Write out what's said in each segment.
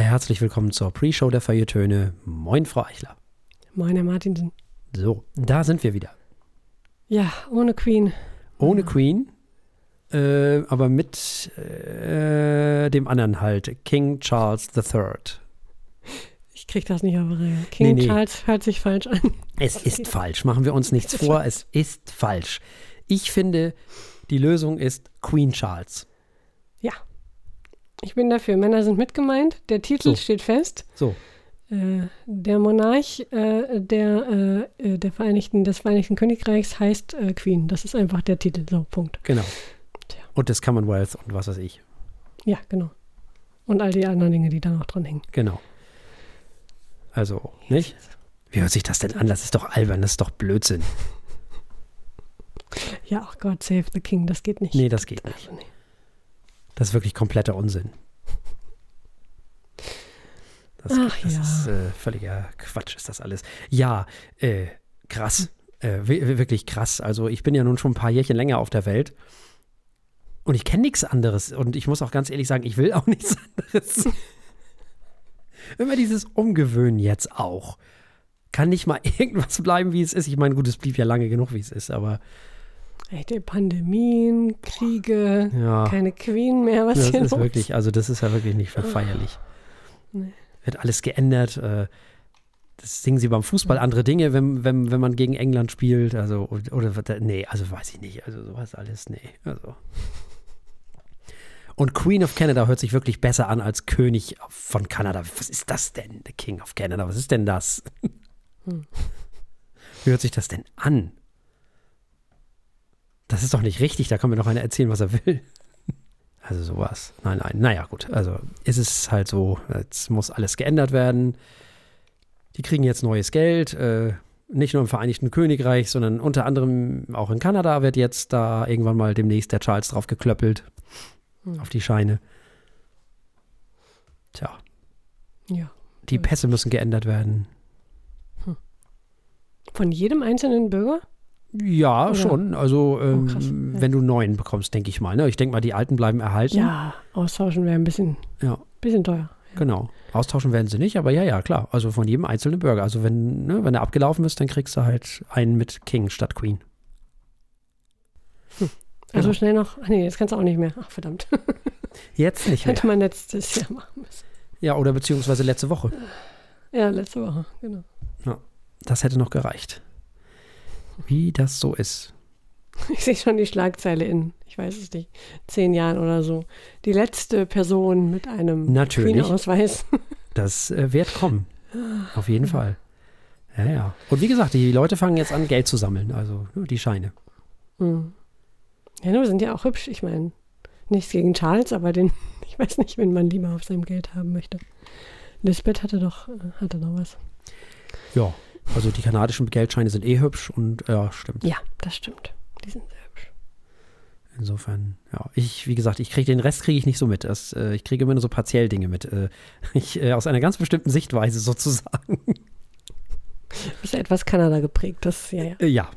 Herzlich willkommen zur Pre-Show der Feiertöne. Moin, Frau Eichler. Moin, Herr Martinsen. So, da sind wir wieder. Ja, ohne Queen. Ohne Queen, äh, aber mit äh, dem anderen halt, King Charles III. Ich krieg das nicht auf Reihe. King Nee, nee. Charles hört sich falsch an. Es ist falsch, machen wir uns nichts vor, es ist falsch. Ich finde, die Lösung ist Queen Charles. Ich bin dafür. Männer sind mitgemeint. Der Titel So. steht fest. So, Äh, der Monarch äh, der, äh, äh, der Vereinigten, des Vereinigten Königreichs heißt äh, Queen. Das ist einfach der Titel. So, Punkt. genau. Tja. Und des Commonwealth und was weiß ich. Ja, genau. Und all die anderen Dinge, die da noch dran hängen. Genau. Also, nicht? Wie hört sich das denn an? Das ist doch albern, das ist doch Blödsinn. Ja, ach Gott, save the King. Das geht nicht. Nee, das geht nicht. Also, nee. Das ist wirklich kompletter Unsinn. Das, Ach das ja. ist äh, völliger Quatsch, ist das alles. Ja, äh, krass. Äh, wi- wi- wirklich krass. Also ich bin ja nun schon ein paar Jährchen länger auf der Welt. Und ich kenne nichts anderes. Und ich muss auch ganz ehrlich sagen, ich will auch nichts anderes. Immer dieses Umgewöhnen jetzt auch. Kann nicht mal irgendwas bleiben, wie es ist. Ich meine, gut, es blieb ja lange genug, wie es ist, aber Die Pandemien, Kriege, ja. keine Queen mehr. Was Das hier ist los? wirklich, also das ist ja wirklich nicht verfeierlich. Nee. Wird alles geändert. Äh, das singen sie beim Fußball andere Dinge, wenn, wenn, wenn man gegen England spielt. Also, oder, nee, also weiß ich nicht. Also sowas alles, nee. Also. Und Queen of Canada hört sich wirklich besser an als König von Kanada. Was ist das denn? The King of Canada, was ist denn das? Hm. Wie hört sich das denn an? Das ist doch nicht richtig, da kann mir doch einer erzählen, was er will. Also sowas. Nein, nein. Naja, gut. Also ist es halt so, jetzt muss alles geändert werden. Die kriegen jetzt neues Geld. Äh, nicht nur im Vereinigten Königreich, sondern unter anderem auch in Kanada wird jetzt da irgendwann mal demnächst der Charles drauf geklöppelt. Hm. Auf die Scheine. Tja, Ja. die Pässe müssen geändert werden. Von jedem einzelnen Bürger? Ja, Oder? schon. Also, ähm, krass. Ja. wenn du neuen bekommst, denke ich mal. Ne? Ich denke mal, die alten bleiben erhalten. Ja, austauschen wäre ein bisschen, Ja. bisschen teuer. Genau. Austauschen werden sie nicht, aber ja, ja, klar. Also von jedem einzelnen Bürger. Also wenn, ne, wenn er abgelaufen ist, dann kriegst du halt einen mit King statt Queen. Also Genau. schnell noch. Ach nee, jetzt kannst du auch nicht mehr. Ach verdammt. Jetzt nicht mehr. Hätte man letztes Jahr machen müssen. Ja, oder beziehungsweise letzte Woche. Ja, letzte Woche, genau. Das hätte noch gereicht. Wie das so ist. Ich sehe schon die Schlagzeile in, ich weiß es nicht, zehn Jahren oder so. Die letzte Person mit einem. Queen-Ausweis. Das äh, wird kommen. Auf jeden Fall. Ja, ja. Und wie gesagt, die Leute fangen jetzt an, Geld zu sammeln. Also die Scheine. Hm. Ja, nur sind ja auch hübsch. Ich meine, nichts gegen Charles, aber den, ich weiß nicht, wen man lieber auf seinem Geld haben möchte. Lisbeth hatte doch, äh, hatte doch was. Ja. Also die kanadischen Geldscheine sind eh hübsch und ja, stimmt. Ja, das stimmt. Die sind sehr hübsch. Insofern, ja, ich, wie gesagt, ich kriege den Rest kriege ich nicht so mit. Das, äh, ich kriege immer nur so partiell Dinge mit. Äh, ich, äh, aus einer ganz bestimmten Sichtweise sozusagen. Ist ja etwas Kanada geprägt, das, ja, ja, Äh, ja,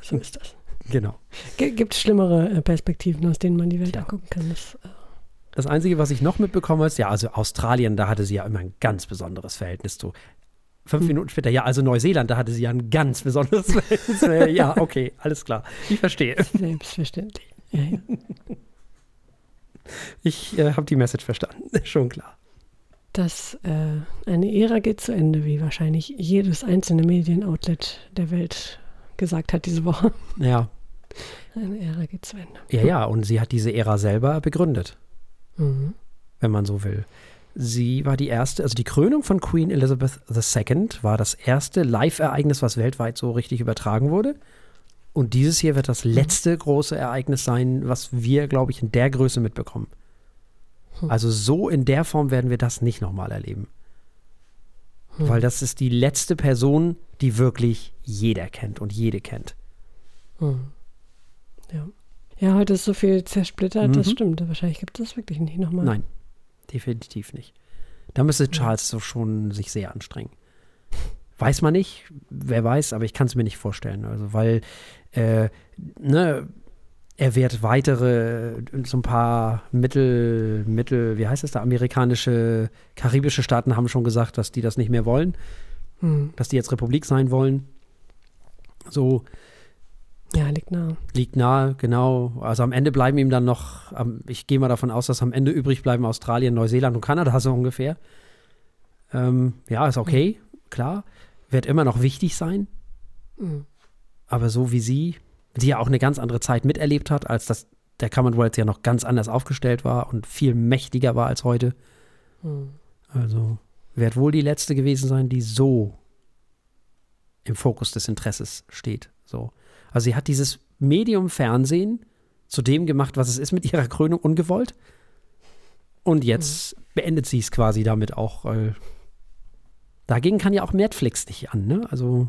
so ist das. genau. Gibt es schlimmere äh, Perspektiven, aus denen man die Welt Tja. angucken kann? Das, äh, Das Einzige, was ich noch mitbekommen ist, ja, also Australien, da hatte sie ja immer ein ganz besonderes Verhältnis zu. Fünf Minuten später, ja, also Neuseeland, da hatte sie ja ein ganz besonderes Verhältnis. Äh, ja, okay, alles klar. Ich verstehe. selbstverständlich. Ja, ja. Ich äh, habe die Message verstanden. Schon klar. dass äh, eine Ära geht zu Ende, wie wahrscheinlich jedes einzelne Medienoutlet der Welt gesagt hat diese Woche. Ja, Eine Ära geht zu Ende. ja, ja. Und sie hat diese Ära selber begründet. Mhm. wenn man so will. Sie war die erste, also die Krönung von Queen Elizabeth II war das erste Live-Ereignis, was weltweit so richtig übertragen wurde. Und dieses hier wird das letzte große Ereignis sein, was wir, glaube ich, in der Größe mitbekommen. Hm. Also so in der Form werden wir das nicht nochmal erleben. Hm. Weil das ist die letzte Person, die wirklich jeder kennt und jede kennt. Mhm. Ja. ja, heute ist so viel zersplittert, das Mhm. stimmt. Wahrscheinlich gibt es das wirklich nicht nochmal. Nein, definitiv nicht. Da müsste Charles so schon sich sehr anstrengen. Weiß man nicht, wer weiß, aber ich kann es mir nicht vorstellen. Also, weil, äh, ne, er wird weitere, so ein paar Mittel, Mittel, wie heißt es da, amerikanische, karibische Staaten haben schon gesagt, dass die das nicht mehr wollen, Hm. dass die jetzt Republik sein wollen. So Ja, liegt nah. liegt nahe, genau. Also am Ende bleiben ihm dann noch, ich gehe mal davon aus, dass am Ende übrig bleiben Australien, Neuseeland und Kanada so ungefähr. Ähm, ja, ist okay, klar. Wird immer noch wichtig sein. Hm. Aber so wie sie, die ja auch eine ganz andere Zeit miterlebt hat, als das der Commonwealth ja noch ganz anders aufgestellt war und viel mächtiger war als heute. Hm. Also wird wohl die letzte gewesen sein, die so im Fokus des Interesses steht. So. Also sie hat dieses Medium Fernsehen zu dem gemacht, was es ist mit ihrer Krönung ungewollt. Und jetzt beendet sie es quasi damit auch. Weil dagegen kann ja auch Netflix nicht an, ne? Also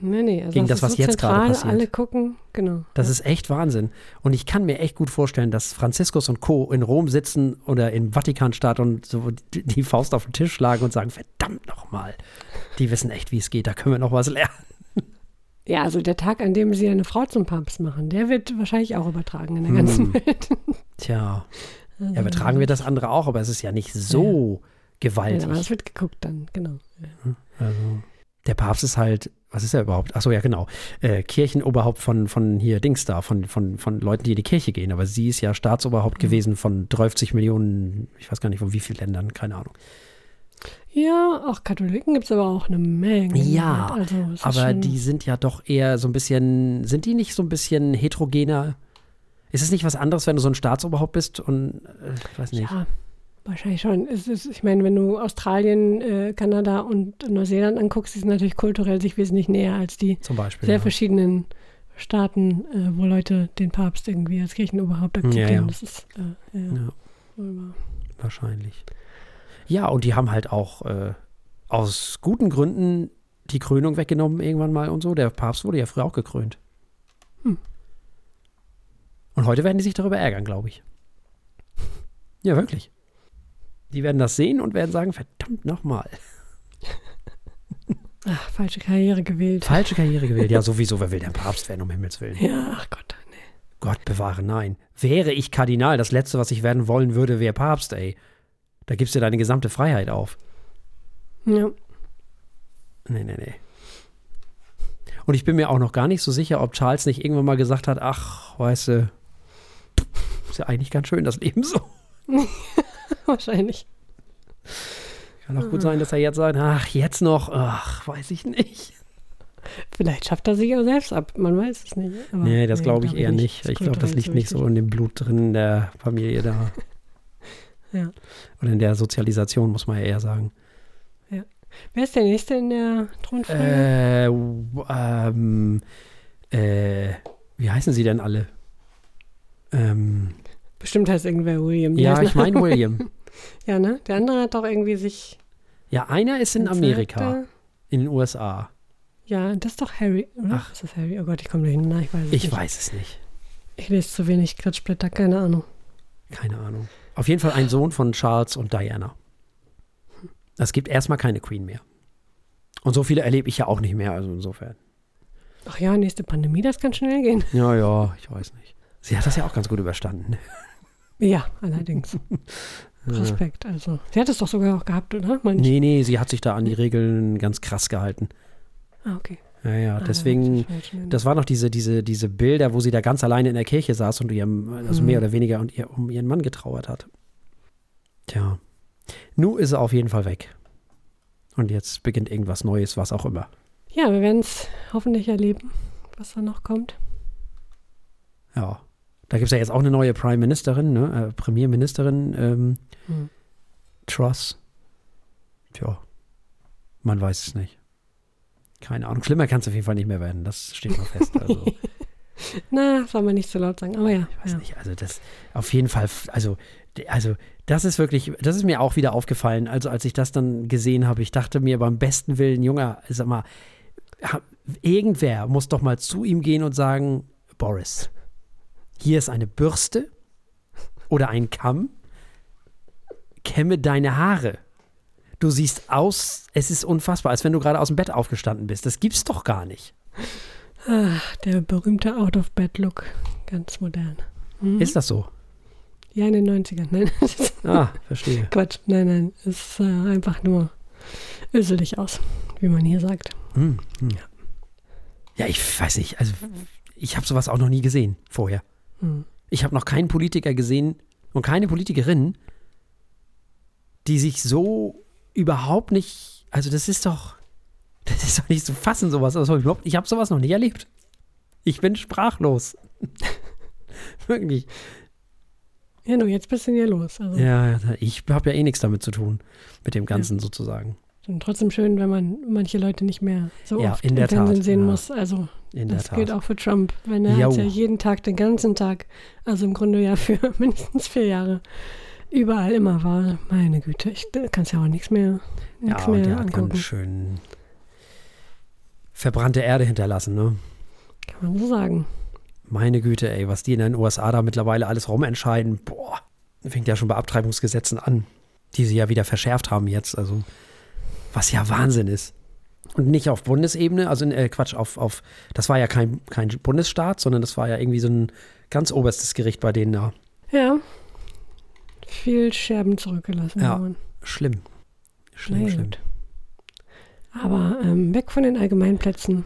Nee, nee. Also Gegen das, ist was so jetzt gerade passiert. Alle gucken, genau. Das ja. ist echt Wahnsinn. Und ich kann mir echt gut vorstellen, dass Franziskus und Co. in Rom sitzen oder im Vatikanstaat und so die die Faust auf den Tisch schlagen und sagen, verdammt nochmal, die wissen echt, wie es geht, da können wir noch was lernen. Ja, also der Tag, an dem sie eine Frau zum Papst machen, der wird wahrscheinlich auch übertragen in der ganzen Hm. Welt. Tja, Also, ja, übertragen wir das andere auch, aber es ist ja nicht so Ja, gewaltig. aber es wird geguckt dann, genau. Also, der Papst ist halt, was ist er überhaupt? Achso, ja, genau. Äh, Kirchenoberhaupt von, von hier Dings da, von, von, von Leuten, die in die Kirche gehen. Aber sie ist ja Staatsoberhaupt gewesen von 30 Millionen, ich weiß gar nicht, von wie vielen Ländern, keine Ahnung. Ja, auch Katholiken gibt es aber auch eine Menge. Ja, also, Aber die sind ja doch eher so ein bisschen, sind die nicht so ein bisschen heterogener? Ist es nicht was anderes, wenn du so ein Staatsoberhaupt bist und äh, ich weiß nicht. Ja, wahrscheinlich schon. Es ist, ich meine, wenn du Australien, äh, Kanada und Neuseeland anguckst, die sind natürlich kulturell sich wesentlich näher als die Beispiel. sehr ja. verschiedenen Staaten, äh, wo Leute den Papst irgendwie als Kirchenoberhaupt akzeptieren. Ja, ja. Das ist äh, ja, wahrscheinlich. Ja, und die haben halt auch äh, aus guten Gründen die Krönung weggenommen irgendwann mal und so. Der Papst wurde ja früher auch gekrönt. Hm. Und heute werden die sich darüber ärgern, glaube ich. Ja, wirklich. Die werden das sehen und werden sagen, verdammt nochmal. Ach, falsche Karriere gewählt. Falsche Karriere gewählt. Ja, sowieso, wer will denn Papst werden, um Himmels Willen? Ja, ach Gott, nee. Gott bewahre, nein. Wäre ich Kardinal, das Letzte, was ich werden wollen würde, wäre Papst, ey. Da gibst du deine gesamte Freiheit auf. Ja. Nee, nee, nee. Und ich bin mir auch noch gar nicht so sicher, ob Charles nicht irgendwann mal gesagt hat, ach, weißt du, ist ja eigentlich ganz schön, das Leben so. Wahrscheinlich. Kann auch gut sein, dass er jetzt sagt, ach, jetzt noch, ach, weiß ich nicht. Vielleicht schafft er sich auch selbst ab. Man weiß es nicht. Aber nee, das glaube ich glaub eher nicht. Ist Ich glaube, das liegt nicht so in dem Blut drin in der Familie da. Ja. Oder in der Sozialisation, muss man ja eher sagen. Wer ist der Nächste in der Thronfolge? Äh, ähm, äh, wie heißen sie denn alle? Ähm, Bestimmt heißt irgendwer William. Ja, ich meine William. Ja, ne? Der andere hat doch irgendwie sich. Ja, einer ist in Amerika, in den USA. Ja, das ist doch Harry, oder? Ach. Ist das Harry? Oh Gott, ich komme durcheinander. Ich weiß es Ich nicht. weiß es nicht. Ich lese zu wenig Klatschblätter, keine Ahnung. Keine Ahnung. Auf jeden Fall ein Sohn von Charles und Diana. Es gibt erstmal keine Queen mehr. Und so viele erlebe ich ja auch nicht mehr, also insofern. Ach ja, nächste Pandemie, das kann schnell gehen. Ja, ja, ich weiß nicht. Sie hat das ja auch ganz gut überstanden. Ja, allerdings. Respekt, also. Sie hat es doch sogar auch gehabt, oder? Mein Nee, nee, sie hat sich da an die Regeln ganz krass gehalten. Ah, okay. Ja, ja, Ah, deswegen, das waren noch diese, diese, diese Bilder, wo sie da ganz alleine in der Kirche saß und ihrem, also Mhm. mehr oder weniger und ihr, um ihren Mann getrauert hat. Tja. Nu ist er auf jeden Fall weg. Und jetzt beginnt irgendwas Neues, was auch immer. Ja, wir werden es hoffentlich erleben, was da noch kommt. Ja. Da gibt es ja jetzt auch eine neue Prime Ministerin, ne? äh, Premierministerin, ähm, Hm. Truss. Tja. Man weiß es nicht. Keine Ahnung. Schlimmer kann es auf jeden Fall nicht mehr werden. Das steht mal fest. Also. Na, soll man nicht so laut sagen, aber ja. Ich weiß ja. nicht, also das auf jeden Fall, also, also das ist wirklich, das ist mir auch wieder aufgefallen. Also als ich das dann gesehen habe, ich dachte mir beim besten Willen, Junger, sag mal, irgendwer muss doch mal zu ihm gehen und sagen, Boris, hier ist eine Bürste oder ein Kamm, kämme deine Haare. Du siehst aus, es ist unfassbar, als wenn du gerade aus dem Bett aufgestanden bist. Das gibt's doch gar nicht. Ah, der berühmte Out-of-Bed-Look. ganz modern. Mhm. Ist das so? Ja, in den 90ern. Nein, Ah, verstehe. Quatsch. Nein, nein. Es ist äh, einfach nur öselig aus, wie man hier sagt. Hm, hm. Ja, ich weiß nicht. Also, ich habe sowas auch noch nie gesehen vorher. Hm. Ich habe noch keinen Politiker gesehen und keine Politikerin, die sich so überhaupt nicht. Also, das ist doch. Das ist doch nicht zu fassen, sowas. Also, überhaupt, ich habe sowas noch nicht erlebt. Ich bin sprachlos. Wirklich. Ja, nur jetzt bist du ja los. Also Ja, ich habe ja eh nichts damit zu tun. Mit dem Ganzen sozusagen. und trotzdem schön, wenn man manche Leute nicht mehr so Ja, oft in im der Fernsehen Tat, sehen ja. muss. Also In das Tat. gilt auch für Trump, wenn er ja jeden Tag, den ganzen Tag, also im Grunde ja für mindestens vier Jahre überall immer war. Meine Güte, ich kann es ja auch nichts mehr, Ja, nichts und mehr der hat angucken. ganz schön verbrannte Erde hinterlassen, ne? Kann man so sagen. Meine Güte, ey, was die in den USA da mittlerweile alles rumentscheiden, boah, fängt ja schon bei Abtreibungsgesetzen an, die sie ja wieder verschärft haben jetzt, also was ja Wahnsinn ist. Und nicht auf Bundesebene, also äh, Quatsch, auf, auf, das war ja kein, kein Bundesstaat, sondern das war ja irgendwie so ein ganz oberstes Gericht bei denen da. Ja. Viel Scherben zurückgelassen. Ja. man. Schlimm. Schlimm, Naja, schlimm. gut. Aber ähm, weg von den Allgemeinplätzen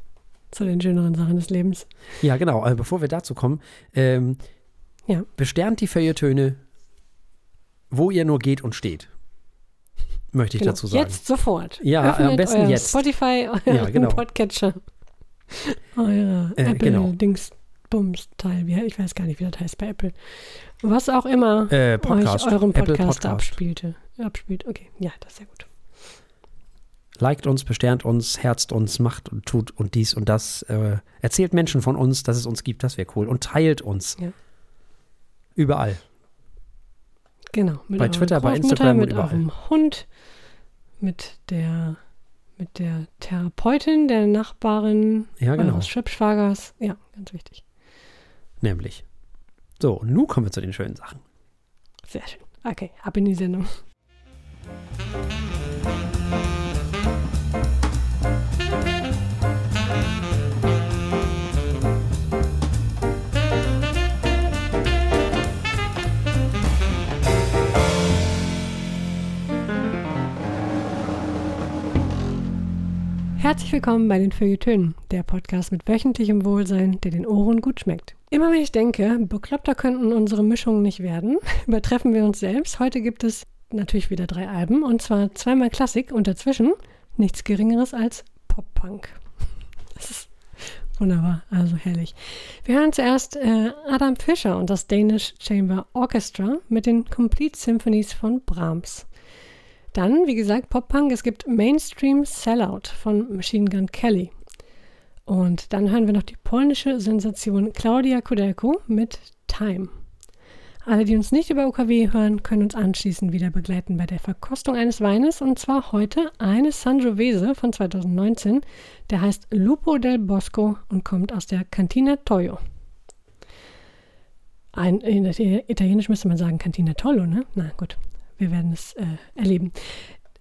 zu den schöneren Sachen des Lebens. Ja, genau. Äh, bevor wir dazu kommen, ähm, Ja. besternt die Feuilletöne, wo ihr nur geht und steht. Möchte ich Genau. dazu sagen. Jetzt sofort. Ja, Öffnet am besten jetzt. Spotify, euren Ja, genau. Podcatcher. Eure Äh, Apple genau. Dingsbums-Teil. Wie- Ich weiß gar nicht, wie das heißt bei Apple. Was auch immer Äh, Podcast. euch euren Podcast, Podcast. abspielte. Abspielt. Okay, ja, das ist sehr gut. Liked uns, besternt uns, herzt uns, macht und tut und dies und das. Äh, erzählt Menschen von uns, dass es uns gibt, das wäre cool. Und teilt uns. Ja. Überall. Genau. Mit Bei Twitter, bei Instagram mit überall. eurem Hund, mit der, mit der Therapeutin, der Nachbarin, Ja, genau. eures Schwibschwagers. Ja, ganz wichtig. Nämlich. So, nun kommen wir zu den schönen Sachen. Sehr schön. Okay, ab in die Sendung. Herzlich willkommen bei den Feuilletönen, der Podcast mit wöchentlichem Wohlsein, der den Ohren gut schmeckt. Immer wenn ich denke, bekloppter könnten unsere Mischungen nicht werden, übertreffen wir uns selbst. Heute gibt es natürlich wieder drei Alben und zwar zweimal Klassik und dazwischen nichts Geringeres als Pop-Punk. Das ist wunderbar, also herrlich. Wir hören zuerst äh, Adam Fischer und das Danish Chamber Orchestra mit den Complete Symphonies von Brahms. Dann, wie gesagt, Pop-Punk. Es gibt Mainstream Sellout von Machine Gun Kelly. Und dann hören wir noch die polnische Sensation Claudia Kudelko mit Time. Alle, die uns nicht über UKW hören, können uns anschließend wieder begleiten bei der Verkostung eines Weines. Und zwar heute eines Sangiovese von 2019. Der heißt Lupo del Bosco und kommt aus der Cantina Toyo. Ein, in Italienisch müsste man sagen Cantina Tollo, ne? Na gut, wir werden es äh, erleben.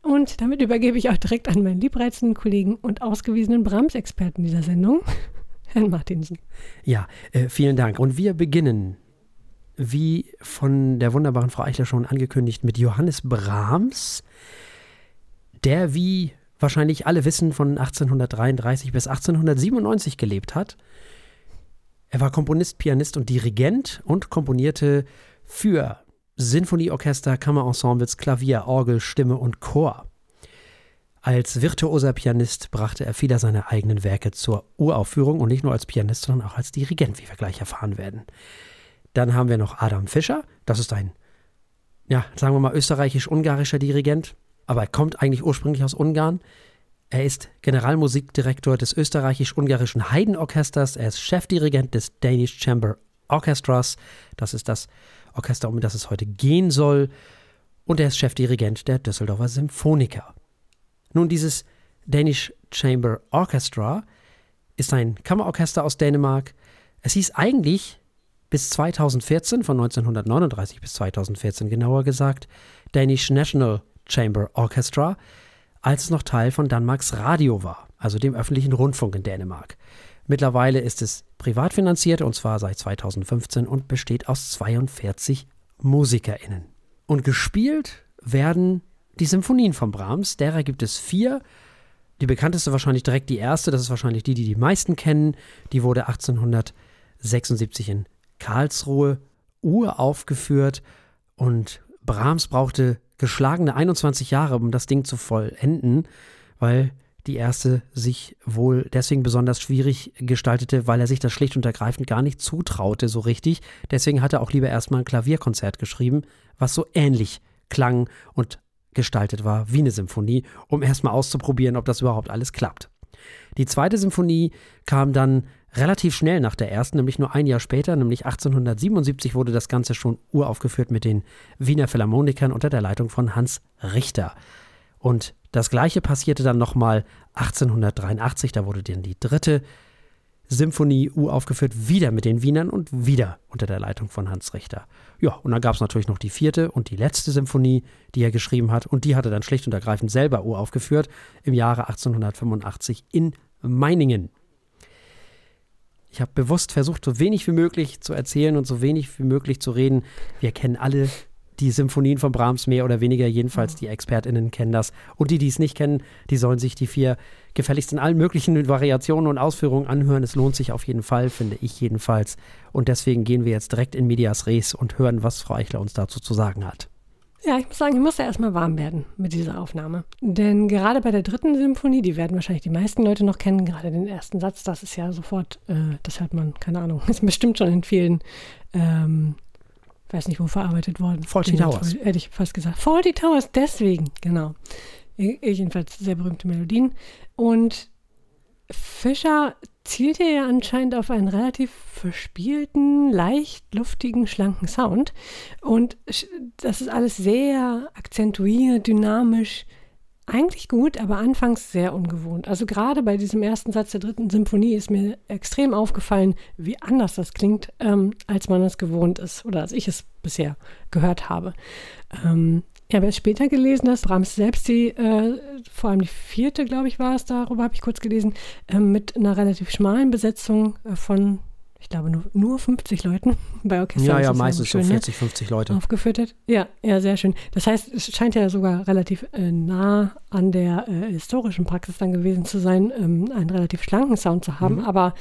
Und damit übergebe ich auch direkt an meinen liebreizenden Kollegen und ausgewiesenen Brahms-Experten dieser Sendung, Herrn Martinsen. Ja, äh, vielen Dank. Und wir beginnen, wie von der wunderbaren Frau Eichler schon angekündigt, mit Johannes Brahms, der, wie wahrscheinlich alle wissen, von 1833 bis 1897 gelebt hat. Er war Komponist, Pianist und Dirigent und komponierte für Sinfonieorchester, Kammerensembles, Klavier, Orgel, Stimme und Chor. Als virtuoser Pianist brachte er viele seiner eigenen Werke zur Uraufführung und nicht nur als Pianist, sondern auch als Dirigent, wie wir gleich erfahren werden. Dann haben wir noch Adam Fischer, das ist ein, ja, sagen wir mal, österreichisch-ungarischer Dirigent, aber er kommt eigentlich ursprünglich aus Ungarn. Er ist Generalmusikdirektor des österreichisch-ungarischen Heidenorchesters, er ist Chefdirigent des Danish Chamber Orchestras, das ist das Orchester, um das es heute gehen soll, und er ist Chefdirigent der Düsseldorfer Symphoniker. Nun, dieses Danish Chamber Orchestra ist ein Kammerorchester aus Dänemark. Es hieß eigentlich bis 2014, von 1939 bis 2014 genauer gesagt, Danish National Chamber Orchestra, als es noch Teil von Danmarks Radio war, also dem öffentlichen Rundfunk in Dänemark. Mittlerweile ist es privat finanziert und zwar seit 2015 und besteht aus 42 MusikerInnen. Und gespielt werden die Symphonien von Brahms, derer gibt es vier. Die bekannteste wahrscheinlich direkt die erste, das ist wahrscheinlich die, die die meisten kennen. Die wurde 1876 in Karlsruhe uraufgeführt und Brahms brauchte geschlagene 21 Jahre, um das Ding zu vollenden, weil die erste sich wohl deswegen besonders schwierig gestaltete, weil er sich das schlicht und ergreifend gar nicht zutraute so richtig. Deswegen hat er auch lieber erstmal ein Klavierkonzert geschrieben, was so ähnlich klang und gestaltet war wie eine Symphonie, um erstmal auszuprobieren, ob das überhaupt alles klappt. Die zweite Symphonie kam dann relativ schnell nach der ersten, nämlich nur ein Jahr später, nämlich 1877 wurde das Ganze schon uraufgeführt mit den Wiener Philharmonikern unter der Leitung von Hans Richter. Und das gleiche passierte dann nochmal 1883, da wurde dann die dritte Symphonie uraufgeführt, wieder mit den Wienern und wieder unter der Leitung von Hans Richter. Ja, und dann gab es natürlich noch die vierte und die letzte Symphonie, die er geschrieben hat, und die hat er dann schlicht und ergreifend selber uraufgeführt im Jahre 1885 in Meiningen. Ich habe bewusst versucht, so wenig wie möglich zu erzählen und so wenig wie möglich zu reden. Wir kennen alle die Symphonien von Brahms mehr oder weniger, jedenfalls die ExpertInnen kennen das. Und die, die es nicht kennen, die sollen sich die vier gefälligst in allen möglichen Variationen und Ausführungen anhören. Es lohnt sich auf jeden Fall, finde ich jedenfalls. Und deswegen gehen wir jetzt direkt in Medias Res und hören, was Frau Eichler uns dazu zu sagen hat. Ja, ich muss sagen, ich musste erstmal warm werden mit dieser Aufnahme. Denn gerade bei der dritten Symphonie, die werden wahrscheinlich die meisten Leute noch kennen, gerade den ersten Satz, das ist ja sofort, äh, das hört man, keine Ahnung, ist bestimmt schon in vielen, ähm, weiß nicht wo verarbeitet worden. Faulty Towers. Hätte ich fast gesagt. Faulty Towers, deswegen, genau. Jedenfalls sehr berühmte Melodien. Und Fischer zielte ja anscheinend auf einen relativ verspielten, leicht luftigen, schlanken Sound. Und das ist alles sehr akzentuiert, dynamisch. Eigentlich gut, aber anfangs sehr ungewohnt. Also gerade bei diesem ersten Satz der dritten Symphonie ist mir extrem aufgefallen, wie anders das klingt, ähm, als man es gewohnt ist oder als ich es bisher gehört habe. Ähm, ich habe erst später gelesen, dass Brahms selbst die, äh, vor allem die vierte, glaube ich, war es, darüber habe ich kurz gelesen, äh, mit einer relativ schmalen Besetzung äh, von, ich glaube, nur, nur 50 Leuten bei Orchester. Ja, ja, meistens schön, so 40, ne? 50 Leute. Aufgeführt hat. Ja, ja, sehr schön. Das heißt, es scheint ja sogar relativ äh, nah an der äh, historischen Praxis dann gewesen zu sein, ähm, einen relativ schlanken Sound zu haben, mhm. aber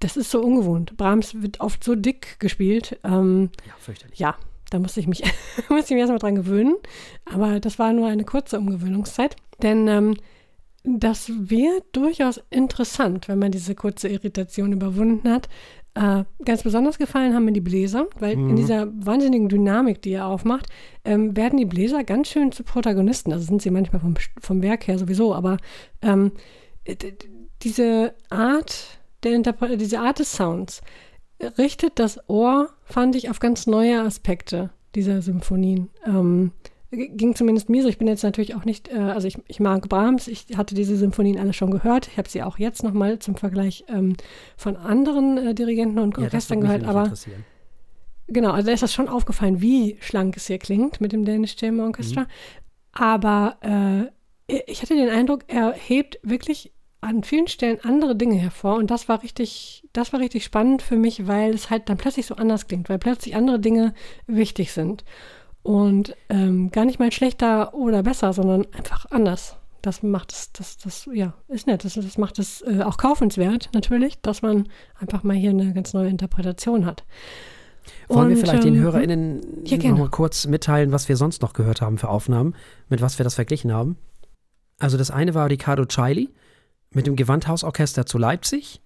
das ist so ungewohnt. Brahms wird oft so dick gespielt. Ähm, ja, fürchterlich. Ja, da musste ich mich, musste ich mich erstmal dran gewöhnen. Aber das war nur eine kurze Umgewöhnungszeit. Denn ähm, das wird durchaus interessant, wenn man diese kurze Irritation überwunden hat. Äh, ganz besonders gefallen haben mir die Bläser, weil mhm. in dieser wahnsinnigen Dynamik, die er aufmacht, ähm, werden die Bläser ganz schön zu Protagonisten. Also sind sie manchmal vom, vom Werk her sowieso, aber ähm, diese Art der diese Art des Sounds, richtet das Ohr, fand ich, auf ganz neue Aspekte dieser Symphonien. Ähm, ging zumindest mir so. Ich bin jetzt natürlich auch nicht, äh, also ich, ich mag Brahms, ich hatte diese Symphonien alle schon gehört. Ich habe sie auch jetzt nochmal zum Vergleich ähm, von anderen äh, Dirigenten und Orchestern ja, gehört, aber. Genau, also da ist das schon aufgefallen, wie schlank es hier klingt mit dem Danish Chamber Orchestra. Mhm. Aber äh, ich hatte den Eindruck, er hebt wirklich an vielen Stellen andere Dinge hervor und das war richtig, das war richtig spannend für mich, weil es halt dann plötzlich so anders klingt, weil plötzlich andere Dinge wichtig sind und ähm, gar nicht mal schlechter oder besser, sondern einfach anders. Das macht es, das, das, ja, ist nett. Das, das macht es äh, auch kaufenswert, natürlich, dass man einfach mal hier eine ganz neue Interpretation hat. Wollen und, wir vielleicht ähm, den HörerInnen ja, noch mal kurz mitteilen, was wir sonst noch gehört haben für Aufnahmen, mit was wir das verglichen haben? Also das eine war Riccardo Chaili, mit dem Gewandhausorchester zu Leipzig.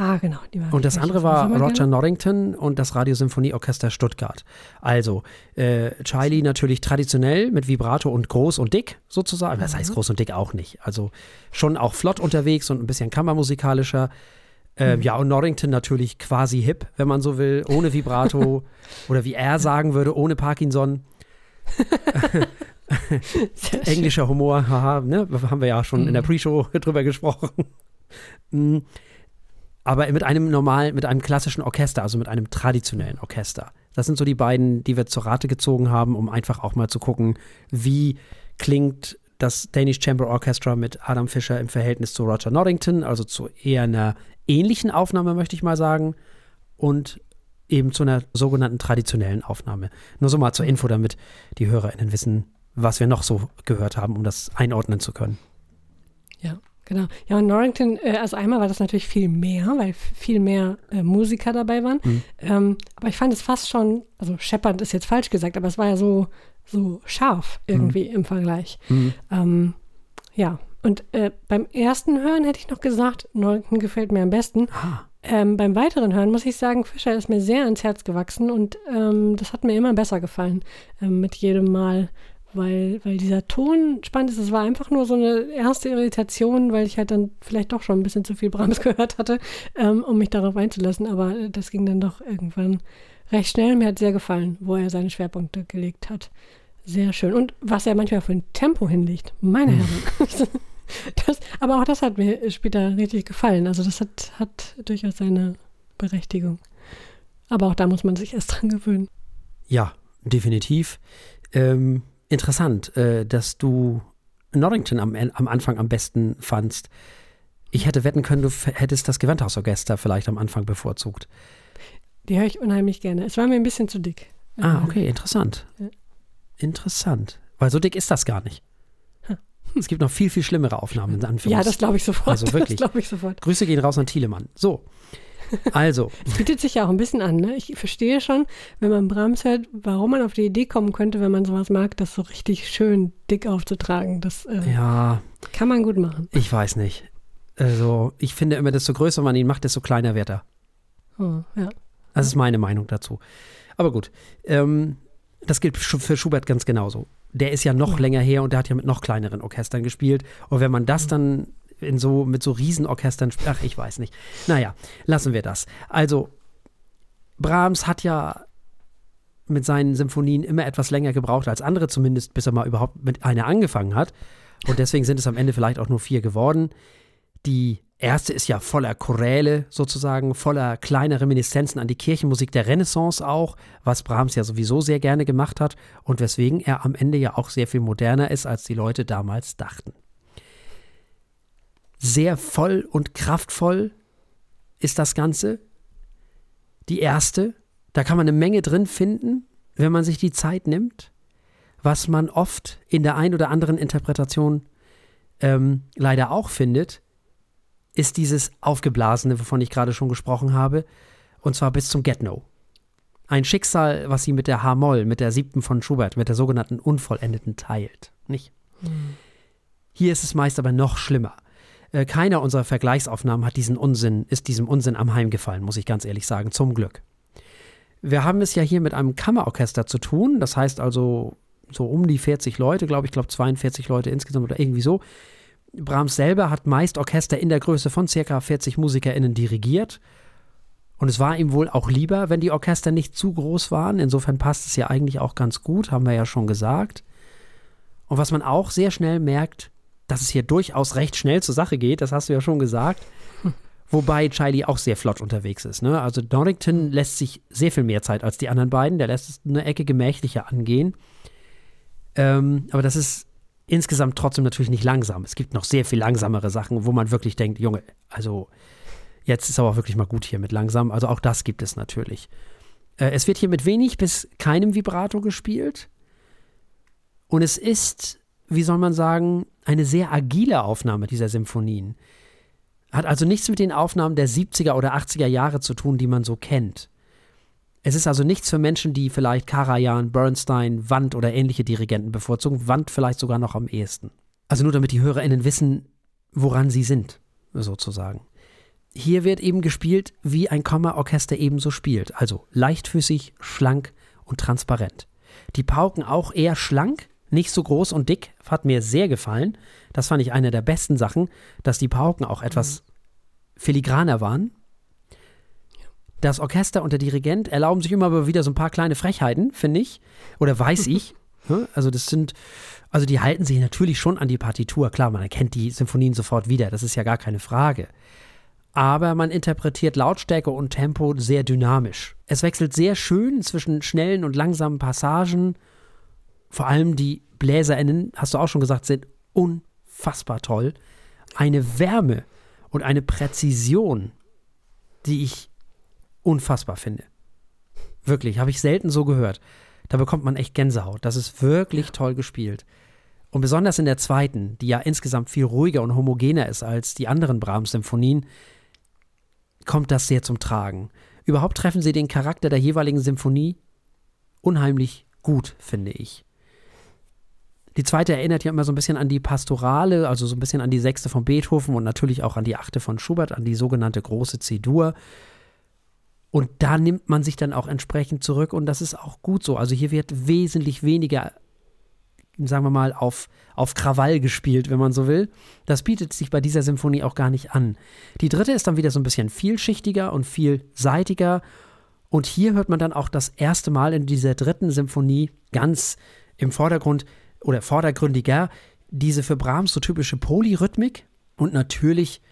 Ah, genau. und das andere war Roger? Norrington und das Radiosymphonieorchester Stuttgart. Also, äh, Charlie natürlich traditionell mit Vibrato und groß und dick sozusagen. Das heißt mhm. groß und dick auch nicht. Also schon auch flott unterwegs und ein bisschen kammermusikalischer. Äh, mhm. Ja, und Norrington natürlich quasi hip, wenn man so will, ohne Vibrato oder wie er sagen würde, ohne Parkinson. Englischer Humor, haha, ne? Haben wir ja schon mhm. in der mhm. Pre-Show drüber gesprochen. Aber mit einem normalen, mit einem klassischen Orchester, also mit einem traditionellen Orchester. Das sind so die beiden, die wir zur Rate gezogen haben, um einfach auch mal zu gucken, wie klingt das Danish Chamber Orchestra mit Adam Fischer im Verhältnis zu Roger Noddington, also zu eher einer ähnlichen Aufnahme, möchte ich mal sagen, und eben zu einer sogenannten traditionellen Aufnahme. Nur so mal zur Info, damit die HörerInnen wissen, was wir noch so gehört haben, um das einordnen zu können. Ja, genau. Ja, und Norrington, äh, also einmal war das natürlich viel mehr, weil viel mehr äh, Musiker dabei waren. Mhm. Ähm, aber ich fand es fast schon, also scheppernd ist jetzt falsch gesagt, aber es war ja so, so scharf irgendwie mhm. im Vergleich. Mhm. Ähm, ja, und äh, beim ersten Hören hätte ich noch gesagt, Norrington gefällt mir am besten. Ah. Ähm, beim weiteren Hören muss ich sagen, Fischer ist mir sehr ans Herz gewachsen und ähm, das hat mir immer besser gefallen ähm, mit jedem Mal, weil, weil dieser Ton spannend ist. Es war einfach nur so eine erste Irritation, weil ich halt dann vielleicht doch schon ein bisschen zu viel Brahms gehört hatte, ähm, um mich darauf einzulassen. Aber das ging dann doch irgendwann recht schnell. Mir hat sehr gefallen, wo er seine Schwerpunkte gelegt hat. Sehr schön. Und was er manchmal für ein Tempo hinlegt, meine hm. Herren. Das, aber auch das hat mir später richtig gefallen. Also das hat, hat durchaus seine Berechtigung. Aber auch da muss man sich erst dran gewöhnen. Ja, definitiv. Ähm, interessant, äh, dass du Norrington am, am Anfang am besten fandst. Ich hätte wetten können, du hättest das Gewandhausorchester vielleicht am Anfang bevorzugt. Die höre ich unheimlich gerne. Es war mir ein bisschen zu dick. Ah, okay, interessant. Ja. Interessant. Weil so dick ist das gar nicht. Es gibt noch viel, viel schlimmere Aufnahmen in Anführungszeichen. Ja, das glaube ich sofort. Also wirklich. Das ich sofort. Grüße gehen raus an Thielemann. So. Also. Es bietet sich ja auch ein bisschen an, ne? Ich verstehe schon, wenn man Brahms hört, warum man auf die Idee kommen könnte, wenn man sowas mag, das so richtig schön dick aufzutragen. Das äh, ja, kann man gut machen. Ich weiß nicht. Also, ich finde immer, desto größer man ihn macht, desto kleiner wird er. Oh, ja. Das ist meine Meinung dazu. Aber gut. Ähm, das gilt für Schubert ganz genauso der ist ja noch ja. länger her und der hat ja mit noch kleineren Orchestern gespielt. Und wenn man das dann in so, mit so Riesenorchestern, ach, ich weiß nicht. Naja, lassen wir das. Also, Brahms hat ja mit seinen Symphonien immer etwas länger gebraucht als andere, zumindest bis er mal überhaupt mit einer angefangen hat. Und deswegen sind es am Ende vielleicht auch nur vier geworden. Die erste ist ja voller Choräle sozusagen, voller kleiner Reminiszenzen an die Kirchenmusik der Renaissance auch, was Brahms ja sowieso sehr gerne gemacht hat und weswegen er am Ende ja auch sehr viel moderner ist, als die Leute damals dachten. Sehr voll und kraftvoll ist das Ganze. Die erste, da kann man eine Menge drin finden, wenn man sich die Zeit nimmt, was man oft in der ein oder anderen Interpretation ähm, leider auch findet ist dieses Aufgeblasene, wovon ich gerade schon gesprochen habe, und zwar bis zum Get-No. Ein Schicksal, was sie mit der H-Moll, mit der siebten von Schubert, mit der sogenannten Unvollendeten teilt. Nicht? Mhm. Hier ist es meist aber noch schlimmer. Äh, keiner unserer Vergleichsaufnahmen hat diesen Unsinn, ist diesem Unsinn am Heim gefallen, muss ich ganz ehrlich sagen, zum Glück. Wir haben es ja hier mit einem Kammerorchester zu tun, das heißt also so um die 40 Leute, glaube ich, glaube 42 Leute insgesamt oder irgendwie so, Brahms selber hat meist Orchester in der Größe von ca. 40 MusikerInnen dirigiert. Und es war ihm wohl auch lieber, wenn die Orchester nicht zu groß waren. Insofern passt es ja eigentlich auch ganz gut, haben wir ja schon gesagt. Und was man auch sehr schnell merkt, dass es hier durchaus recht schnell zur Sache geht, das hast du ja schon gesagt. Wobei Charlie auch sehr flott unterwegs ist. Ne? Also Dorrington lässt sich sehr viel mehr Zeit als die anderen beiden. Der lässt es eine Ecke gemächlicher angehen. Ähm, aber das ist insgesamt trotzdem natürlich nicht langsam. Es gibt noch sehr viel langsamere Sachen, wo man wirklich denkt, Junge, also jetzt ist aber auch wirklich mal gut hier mit langsam. Also auch das gibt es natürlich. Äh, es wird hier mit wenig bis keinem Vibrato gespielt. Und es ist, wie soll man sagen, eine sehr agile Aufnahme dieser Symphonien. Hat also nichts mit den Aufnahmen der 70er oder 80er Jahre zu tun, die man so kennt. Es ist also nichts für Menschen, die vielleicht Karajan, Bernstein, Wand oder ähnliche Dirigenten bevorzugen. Wand vielleicht sogar noch am ehesten. Also nur damit die HörerInnen wissen, woran sie sind, sozusagen. Hier wird eben gespielt, wie ein Kammerorchester ebenso spielt. Also leichtfüßig, schlank und transparent. Die Pauken auch eher schlank, nicht so groß und dick, hat mir sehr gefallen. Das fand ich eine der besten Sachen, dass die Pauken auch etwas mhm. filigraner waren, das Orchester und der Dirigent erlauben sich immer wieder so ein paar kleine Frechheiten, finde ich. Oder weiß ich. Also das sind, also die halten sich natürlich schon an die Partitur. Klar, man erkennt die Symphonien sofort wieder, das ist ja gar keine Frage. Aber man interpretiert Lautstärke und Tempo sehr dynamisch. Es wechselt sehr schön zwischen schnellen und langsamen Passagen. Vor allem die BläserInnen, hast du auch schon gesagt, sind unfassbar toll. Eine Wärme und eine Präzision, die ich unfassbar finde. Wirklich, habe ich selten so gehört. Da bekommt man echt Gänsehaut. Das ist wirklich toll gespielt. Und besonders in der zweiten, die ja insgesamt viel ruhiger und homogener ist als die anderen Brahms-Symphonien, kommt das sehr zum Tragen. Überhaupt treffen sie den Charakter der jeweiligen Symphonie unheimlich gut, finde ich. Die zweite erinnert ja immer so ein bisschen an die Pastorale, also so ein bisschen an die sechste von Beethoven und natürlich auch an die achte von Schubert, an die sogenannte große C-Dur. Und da nimmt man sich dann auch entsprechend zurück und das ist auch gut so. Also hier wird wesentlich weniger, sagen wir mal, auf, auf Krawall gespielt, wenn man so will. Das bietet sich bei dieser Symphonie auch gar nicht an. Die dritte ist dann wieder so ein bisschen vielschichtiger und vielseitiger. Und hier hört man dann auch das erste Mal in dieser dritten Symphonie ganz im Vordergrund oder vordergründiger diese für Brahms so typische Polyrhythmik und natürlich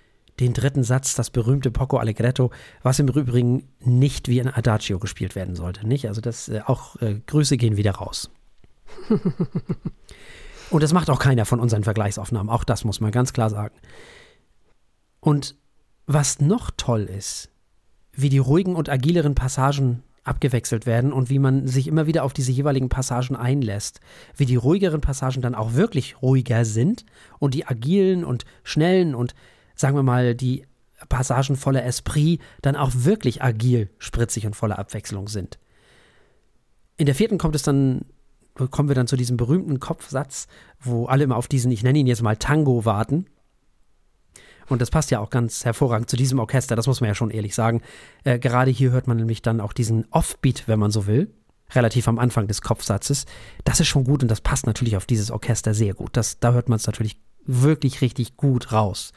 den dritten Satz, das berühmte Poco Allegretto, was im Übrigen nicht wie ein Adagio gespielt werden sollte, nicht? Also das äh, auch äh, Grüße gehen wieder raus. Und das macht auch keiner von unseren Vergleichsaufnahmen, auch das muss man ganz klar sagen. Und was noch toll ist, wie die ruhigen und agileren Passagen abgewechselt werden und wie man sich immer wieder auf diese jeweiligen Passagen einlässt. Wie die ruhigeren Passagen dann auch wirklich ruhiger sind und die agilen und schnellen und sagen wir mal, die Passagen voller Esprit dann auch wirklich agil, spritzig und voller Abwechslung sind. In der vierten kommt es dann, kommen wir dann zu diesem berühmten Kopfsatz, wo alle immer auf diesen, ich nenne ihn jetzt mal Tango warten. Und das passt ja auch ganz hervorragend zu diesem Orchester, das muss man ja schon ehrlich sagen. Äh, gerade hier hört man nämlich dann auch diesen Offbeat, wenn man so will, relativ am Anfang des Kopfsatzes. Das ist schon gut und das passt natürlich auf dieses Orchester sehr gut. Das, da hört man es natürlich wirklich richtig gut raus.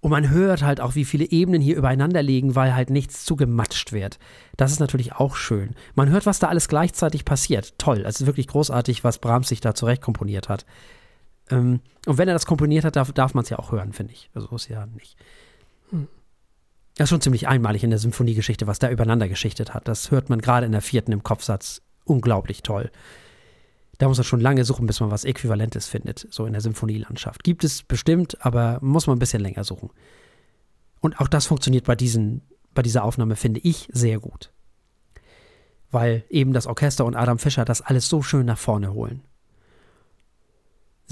Und man hört halt auch, wie viele Ebenen hier übereinander liegen, weil halt nichts zugematscht wird. Das ist natürlich auch schön. Man hört, was da alles gleichzeitig passiert. Toll. Es ist wirklich großartig, was Brahms sich da zurecht komponiert hat. Ähm, und wenn er das komponiert hat, darf, darf man es ja auch hören, finde ich. Also ist ja nicht. Hm. Das ist schon ziemlich einmalig in der Symphoniegeschichte, was da übereinander geschichtet hat. Das hört man gerade in der vierten im Kopfsatz unglaublich toll. Da muss man schon lange suchen, bis man was Äquivalentes findet, so in der Symphonielandschaft. Gibt es bestimmt, aber muss man ein bisschen länger suchen. Und auch das funktioniert bei, diesen, bei dieser Aufnahme, finde ich, sehr gut. Weil eben das Orchester und Adam Fischer das alles so schön nach vorne holen.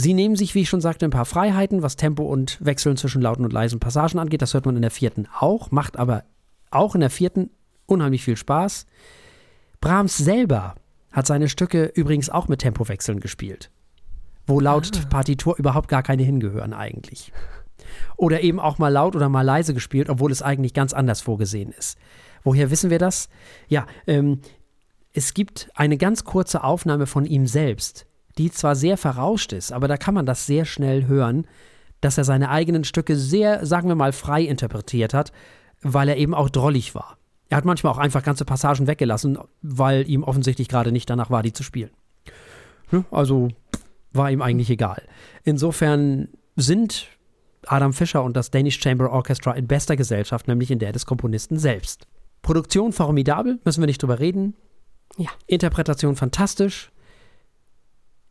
Sie nehmen sich, wie ich schon sagte, ein paar Freiheiten, was Tempo und Wechseln zwischen lauten und leisen Passagen angeht. Das hört man in der vierten auch, macht aber auch in der vierten unheimlich viel Spaß. Brahms selber hat seine Stücke übrigens auch mit Tempowechseln gespielt, wo laut ah. Partitur überhaupt gar keine hingehören eigentlich. Oder eben auch mal laut oder mal leise gespielt, obwohl es eigentlich ganz anders vorgesehen ist. Woher wissen wir das? Ja, ähm, es gibt eine ganz kurze Aufnahme von ihm selbst, die zwar sehr verrauscht ist, aber da kann man das sehr schnell hören, dass er seine eigenen Stücke sehr, sagen wir mal, frei interpretiert hat, weil er eben auch drollig war. Er hat manchmal auch einfach ganze Passagen weggelassen, weil ihm offensichtlich gerade nicht danach war, die zu spielen. Also war ihm eigentlich egal. Insofern sind Adam Fischer und das Danish Chamber Orchestra in bester Gesellschaft, nämlich in der des Komponisten selbst. Produktion formidabel, müssen wir nicht drüber reden. Ja. Interpretation fantastisch.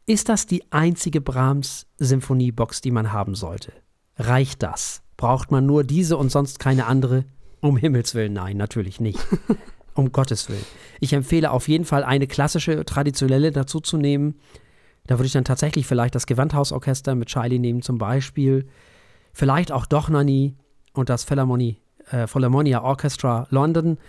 Ist das die einzige Brahms-Symphoniebox, die man haben sollte? Reicht das? Braucht man nur diese und sonst keine andere? Um Himmels Willen, nein, natürlich nicht. um Gottes Willen. Ich empfehle auf jeden Fall eine klassische, traditionelle dazu zu nehmen. Da würde ich dann tatsächlich vielleicht das Gewandhausorchester mit Shiley nehmen zum Beispiel. Vielleicht auch Dochnani und das Philharmonie, äh, Philharmonia Orchestra London.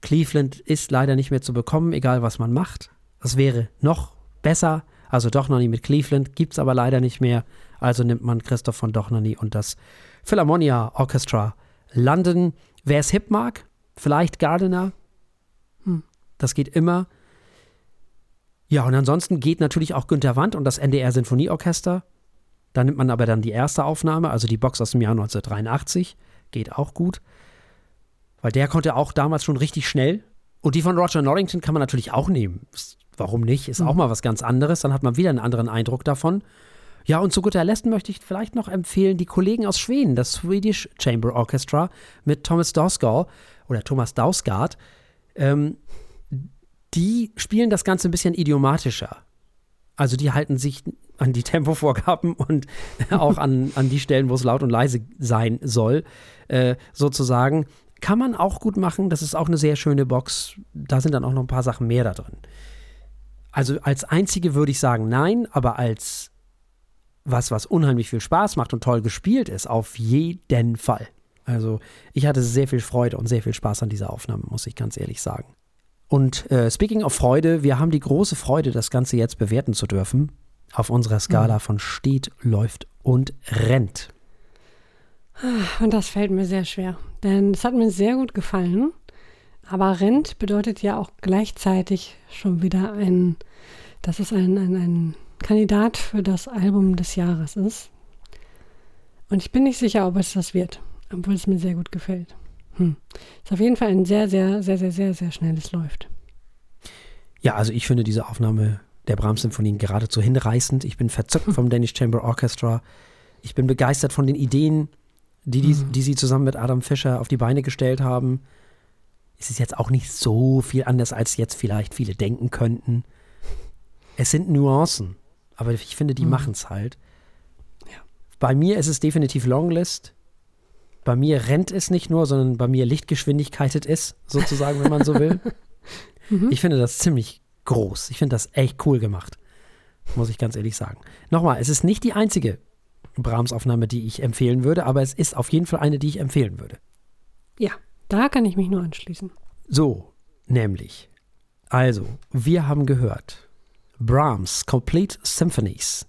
Cleveland ist leider nicht mehr zu bekommen, egal was man macht. Das wäre noch besser. Also Dochnani mit Cleveland gibt es aber leider nicht mehr. Also nimmt man Christoph von Dochnani und das Philharmonia Orchestra London. Wer es hip mag, vielleicht Gardiner. Hm, das geht immer. Ja, und ansonsten geht natürlich auch Günter Wand und das NDR Sinfonieorchester. Da nimmt man aber dann die erste Aufnahme, also die Box aus dem Jahr 1983. Geht auch gut. Weil der konnte auch damals schon richtig schnell. Und die von Roger Norrington kann man natürlich auch nehmen. Warum nicht? Ist auch hm. mal was ganz anderes. Dann hat man wieder einen anderen Eindruck davon. Ja, und zu guter Letzt möchte ich vielleicht noch empfehlen, die Kollegen aus Schweden, das Swedish Chamber Orchestra mit Thomas Dausgaard oder Thomas Dausgaard, ähm, die spielen das Ganze ein bisschen idiomatischer. Also die halten sich an die Tempovorgaben und auch an, an die Stellen, wo es laut und leise sein soll, äh, sozusagen. Kann man auch gut machen. Das ist auch eine sehr schöne Box. Da sind dann auch noch ein paar Sachen mehr da drin. Also als einzige würde ich sagen nein, aber als was, was unheimlich viel Spaß macht und toll gespielt ist, auf jeden Fall. Also ich hatte sehr viel Freude und sehr viel Spaß an dieser Aufnahme, muss ich ganz ehrlich sagen. Und äh, speaking of Freude, wir haben die große Freude, das Ganze jetzt bewerten zu dürfen, auf unserer Skala mhm. von steht, läuft und rennt. Und das fällt mir sehr schwer, denn es hat mir sehr gut gefallen. Aber rennt bedeutet ja auch gleichzeitig schon wieder ein, dass es ein, ein, ein Kandidat für das Album des Jahres ist. Und ich bin nicht sicher, ob es das wird, obwohl es mir sehr gut gefällt. Hm. Ist auf jeden Fall ein sehr, sehr, sehr, sehr, sehr, sehr schnelles Läuft. Ja, also ich finde diese Aufnahme der Brahms-Symphonien geradezu hinreißend. Ich bin verzückt vom Danish Chamber Orchestra. Ich bin begeistert von den Ideen, die, die, mhm. die sie zusammen mit Adam Fischer auf die Beine gestellt haben. Es ist jetzt auch nicht so viel anders, als jetzt vielleicht viele denken könnten. Es sind Nuancen, aber ich finde, die mhm. machen es halt. Ja. Bei mir ist es definitiv Longlist. Bei mir rennt es nicht nur, sondern bei mir Lichtgeschwindigkeit ist, sozusagen, wenn man so will. mhm. Ich finde das ziemlich groß. Ich finde das echt cool gemacht. Muss ich ganz ehrlich sagen. Nochmal, es ist nicht die einzige Brahms-Aufnahme, die ich empfehlen würde, aber es ist auf jeden Fall eine, die ich empfehlen würde. Ja, da kann ich mich nur anschließen. So, nämlich. Also, wir haben gehört Brahms Complete Symphonies.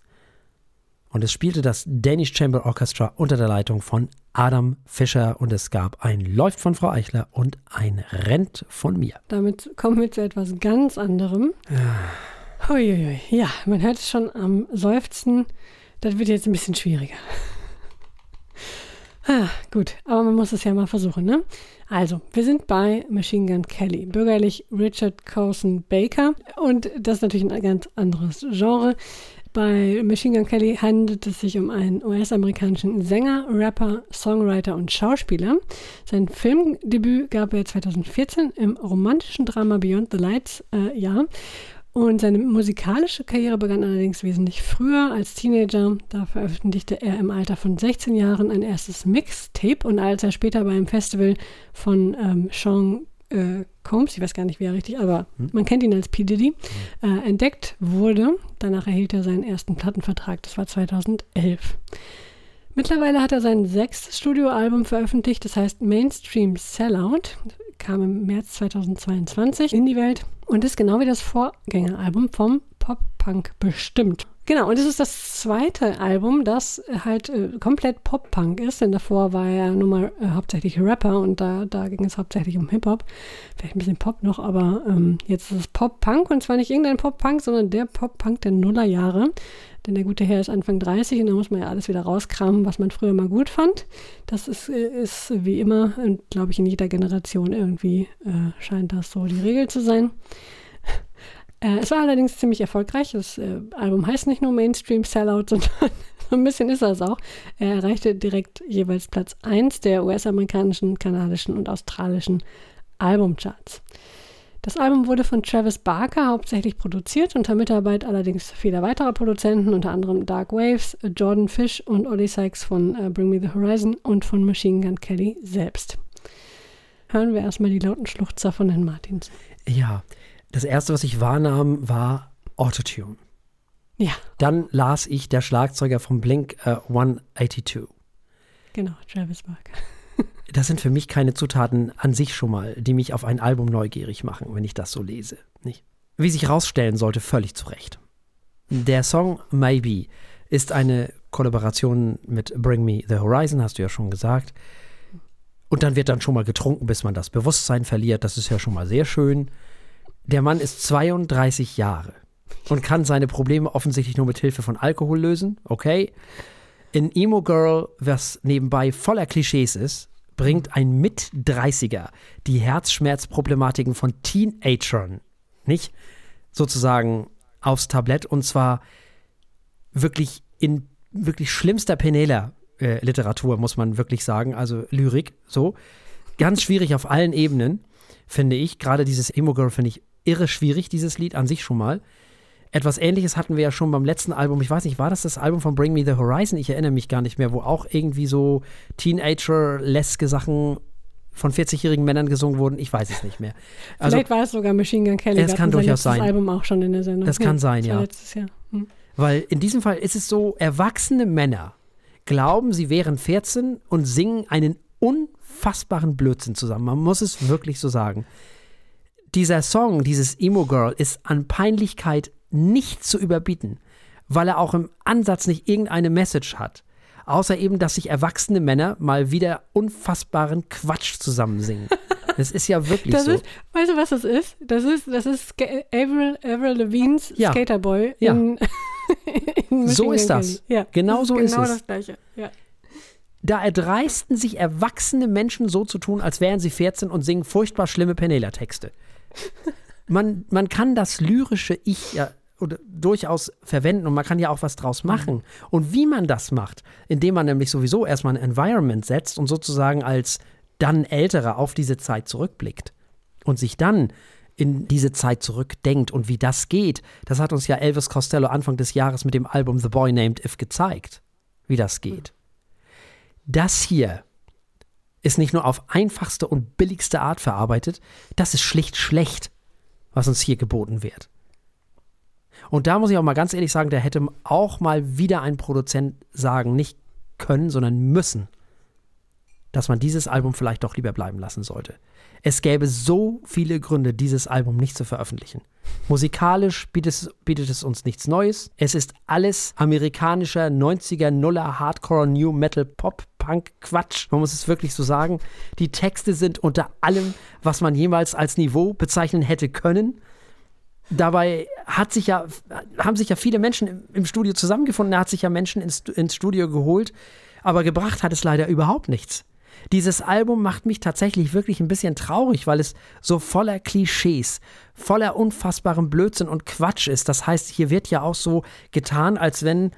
Und es spielte das Danish Chamber Orchestra unter der Leitung von Adam Fischer und es gab ein Läuft von Frau Eichler und ein Rennt von mir. Damit kommen wir zu etwas ganz anderem. Ah. Huiuiui. Ja, man hört es schon am Seufzen. Das wird jetzt ein bisschen schwieriger. Ah, gut, aber man muss es ja mal versuchen, ne? Also, wir sind bei Machine Gun Kelly, bürgerlich Richard Coulson Baker und das ist natürlich ein ganz anderes Genre. Bei Machine Gun Kelly handelt es sich um einen US-amerikanischen Sänger, Rapper, Songwriter und Schauspieler. Sein Filmdebüt gab er 2014 im romantischen Drama Beyond the Lights. Äh, ja. Und seine musikalische Karriere begann allerdings wesentlich früher als Teenager. Da veröffentlichte er im Alter von 16 Jahren ein erstes Mixtape und als er später beim Festival von ähm, Sean äh, Combs, ich weiß gar nicht, wie er richtig, aber hm? man kennt ihn als P. Diddy, äh, entdeckt wurde. Danach erhielt er seinen ersten Plattenvertrag, das war 2011. Mittlerweile hat er sein sechstes Studioalbum veröffentlicht, das heißt Mainstream Sellout, kam im März 2022 in die Welt und ist genau wie das Vorgängeralbum vom Pop-Punk bestimmt. Genau, und es ist das zweite Album, das halt äh, komplett Pop-Punk ist, denn davor war er nun mal äh, hauptsächlich Rapper und da, da ging es hauptsächlich um Hip-Hop. Vielleicht ein bisschen Pop noch, aber ähm, jetzt ist es Pop-Punk und zwar nicht irgendein Pop-Punk, sondern der Pop-Punk der Nullerjahre. Denn der gute Herr ist Anfang 30 und da muss man ja alles wieder rauskramen, was man früher mal gut fand. Das ist, äh, ist wie immer und glaube ich in jeder Generation irgendwie äh, scheint das so die Regel zu sein. Äh, es war allerdings ziemlich erfolgreich. Das äh, Album heißt nicht nur Mainstream Sellout, sondern so ein bisschen ist das auch. Er erreichte direkt jeweils Platz 1 der US-amerikanischen, kanadischen und australischen Albumcharts. Das Album wurde von Travis Barker hauptsächlich produziert, unter Mitarbeit allerdings vieler weiterer Produzenten, unter anderem Dark Waves, Jordan Fish und Ollie Sykes von uh, Bring Me the Horizon und von Machine Gun Kelly selbst. Hören wir erstmal die lauten Schluchzer von Herrn Martins. Ja, das erste, was ich wahrnahm, war Autotune. Ja. Dann las ich der Schlagzeuger vom Blink uh, äh, 182. Genau, Travis Barker. Das sind für mich keine Zutaten an sich schon mal, die mich auf ein Album neugierig machen, wenn ich das so lese. Nicht? Wie sich herausstellen sollte, völlig zu Recht. Der Song Maybe ist eine Kollaboration mit Bring Me the Horizon, hast du ja schon gesagt. Und dann wird dann schon mal getrunken, bis man das Bewusstsein verliert. Das ist ja schon mal sehr schön. Der Mann ist 32 Jahre und kann seine Probleme offensichtlich nur mit Hilfe von Alkohol lösen. Okay. In Emo Girl, was nebenbei voller Klischees ist, bringt ein Mit-30er die Herzschmerzproblematiken von Teenagern, nicht? Sozusagen aufs Tablett und zwar wirklich in wirklich schlimmster Penela-Literatur, muss man wirklich sagen, also Lyrik, so. Ganz schwierig auf allen Ebenen, finde ich. Gerade dieses Emo Girl finde ich irre schwierig, dieses Lied an sich schon mal. Etwas ähnliches hatten wir ja schon beim letzten Album. Ich weiß nicht, war das das Album von Bring Me the Horizon? Ich erinnere mich gar nicht mehr, wo auch irgendwie so Teenager-leske Sachen von 40-jährigen Männern gesungen wurden. Ich weiß es nicht mehr. Also, Vielleicht war es sogar Machine Gun Kelly. Es kann durchaus sein. Album auch schon in der Sendung. Das kann sein, ja. Letztes Jahr. Hm. Weil in diesem Fall ist es so, erwachsene Männer glauben, sie wären 14 und singen einen unfassbaren Blödsinn zusammen. Man muss es wirklich so sagen. Dieser Song, dieses Emo Girl, ist an Peinlichkeit nicht zu überbieten, weil er auch im Ansatz nicht irgendeine Message hat. Außer eben, dass sich erwachsene Männer mal wieder unfassbaren Quatsch zusammen singen. Das ist ja wirklich das so. Ist, weißt du, was das ist? Das ist, das ist Avril, Avril Levines Ja. Skaterboy Ja. in, in So ist das. Ja, Genau das so ist genau es. das Gleiche. Ja. Da erdreisten sich erwachsene Menschen so zu tun, als wären sie 14 und singen furchtbar schlimme Penela-Texte. Man, man kann das lyrische Ich ja oder durchaus verwenden und man kann ja auch was draus machen. Und wie man das macht, indem man nämlich sowieso erstmal ein Environment setzt und sozusagen als dann Älterer auf diese Zeit zurückblickt und sich dann in diese Zeit zurückdenkt und wie das geht, das hat uns ja Elvis Costello Anfang des Jahres mit dem Album The Boy Named If gezeigt, wie das geht. Das hier ist nicht nur auf einfachste und billigste Art verarbeitet, das ist schlicht schlecht, was uns hier geboten wird. Und da muss ich auch mal ganz ehrlich sagen, da hätte auch mal wieder ein Produzent sagen, nicht können, sondern müssen, dass man dieses Album vielleicht doch lieber bleiben lassen sollte. Es gäbe so viele Gründe, dieses Album nicht zu veröffentlichen. Musikalisch bietet es, bietet es uns nichts Neues. Es ist alles amerikanischer 90er, Nuller, Hardcore, New Metal, Pop, Punk, Quatsch. Man muss es wirklich so sagen. Die Texte sind unter allem, was man jemals als Niveau bezeichnen hätte können. Dabei hat sich ja, haben sich ja viele Menschen im, Studio zusammengefunden. Er hat sich ja Menschen ins, ins Studio geholt, aber gebracht hat es leider überhaupt nichts. Dieses Album macht mich tatsächlich wirklich ein bisschen traurig, weil es so voller Klischees, voller unfassbarem Blödsinn und Quatsch ist. Das heißt, hier wird ja auch so getan, als wenn,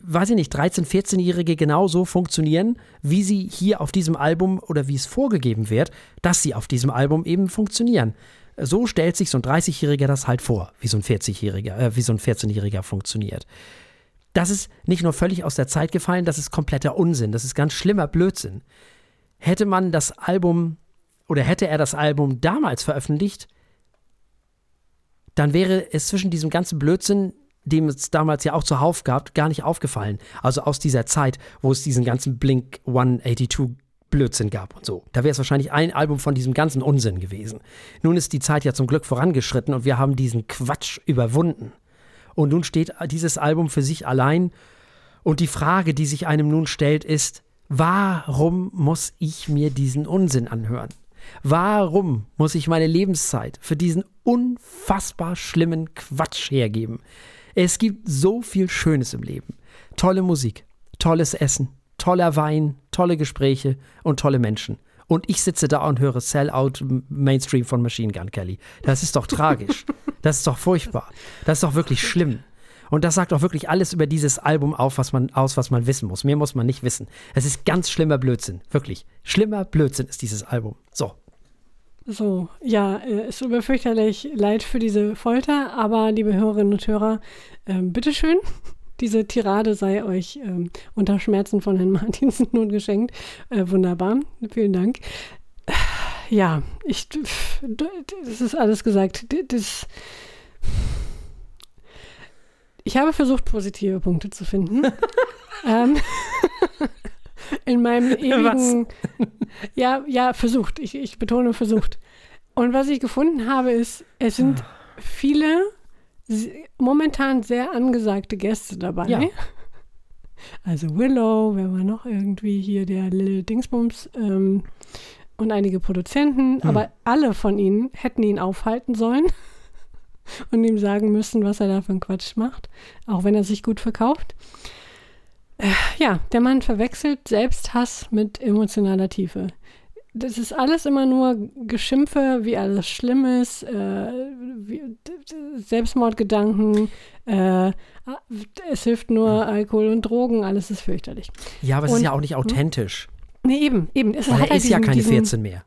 weiß ich nicht, 13-, 14-Jährige genau so funktionieren, wie sie hier auf diesem Album oder wie es vorgegeben wird, dass sie auf diesem Album eben funktionieren. So stellt sich so ein 30-Jähriger das halt vor, wie so ein 40-Jähriger, äh, wie so ein 14-Jähriger funktioniert. Das ist nicht nur völlig aus der Zeit gefallen, das ist kompletter Unsinn, das ist ganz schlimmer Blödsinn. Hätte man das Album oder hätte er das Album damals veröffentlicht, dann wäre es zwischen diesem ganzen Blödsinn, dem es damals ja auch zuhauf gab, gar nicht aufgefallen. Also aus dieser Zeit, wo es diesen ganzen Blink 182 Blödsinn gab und so. Da wäre es wahrscheinlich ein Album von diesem ganzen Unsinn gewesen. Nun ist die Zeit ja zum Glück vorangeschritten und wir haben diesen Quatsch überwunden. Und nun steht dieses Album für sich allein. Und die Frage, die sich einem nun stellt, ist, warum muss ich mir diesen Unsinn anhören? Warum muss ich meine Lebenszeit für diesen unfassbar schlimmen Quatsch hergeben? Es gibt so viel Schönes im Leben. Tolle Musik, tolles Essen, toller Wein, tolle Gespräche und tolle Menschen. Und ich sitze da und höre Sellout Mainstream von Machine Gun Kelly. Das ist doch tragisch. Das ist doch furchtbar. Das ist doch wirklich schlimm. Und das sagt doch wirklich alles über dieses Album auf, was man, aus, was man wissen muss. Mehr muss man nicht wissen. Es ist ganz schlimmer Blödsinn. Wirklich. Schlimmer Blödsinn ist dieses Album. So. So, ja, äh, es tut mir fürchterlich leid für diese Folter, aber liebe Hörerinnen und Hörer, ähm, bitteschön, diese Tirade sei euch ähm, unter Schmerzen von Herrn Martinsen nun geschenkt. Äh, wunderbar, vielen Dank. Ja, ich, das ist alles gesagt. Das, ich habe versucht, positive Punkte zu finden. ähm, in meinem ewigen. Ja, ja, versucht. Ich, ich betone versucht. Und was ich gefunden habe, ist, es sind viele se- momentan sehr angesagte Gäste dabei. Ja. Also Willow, wer war noch irgendwie hier, der Lil Dingsbums ähm, und einige Produzenten, Hm. aber alle von ihnen hätten ihn aufhalten sollen und ihm sagen müssen, was er da für einen Quatsch macht, auch wenn er sich gut verkauft. Äh, ja, der Mann verwechselt Selbsthass mit emotionaler Tiefe. Das ist alles immer nur Geschimpfe, wie alles schlimm ist, äh, wie, Selbstmordgedanken, äh, es hilft nur Alkohol und Drogen, alles ist fürchterlich. Ja, aber es ist ja auch nicht authentisch. Nee, eben, eben. Es Weil hat er halt ist ja diesen- keine diesen- 14 mehr.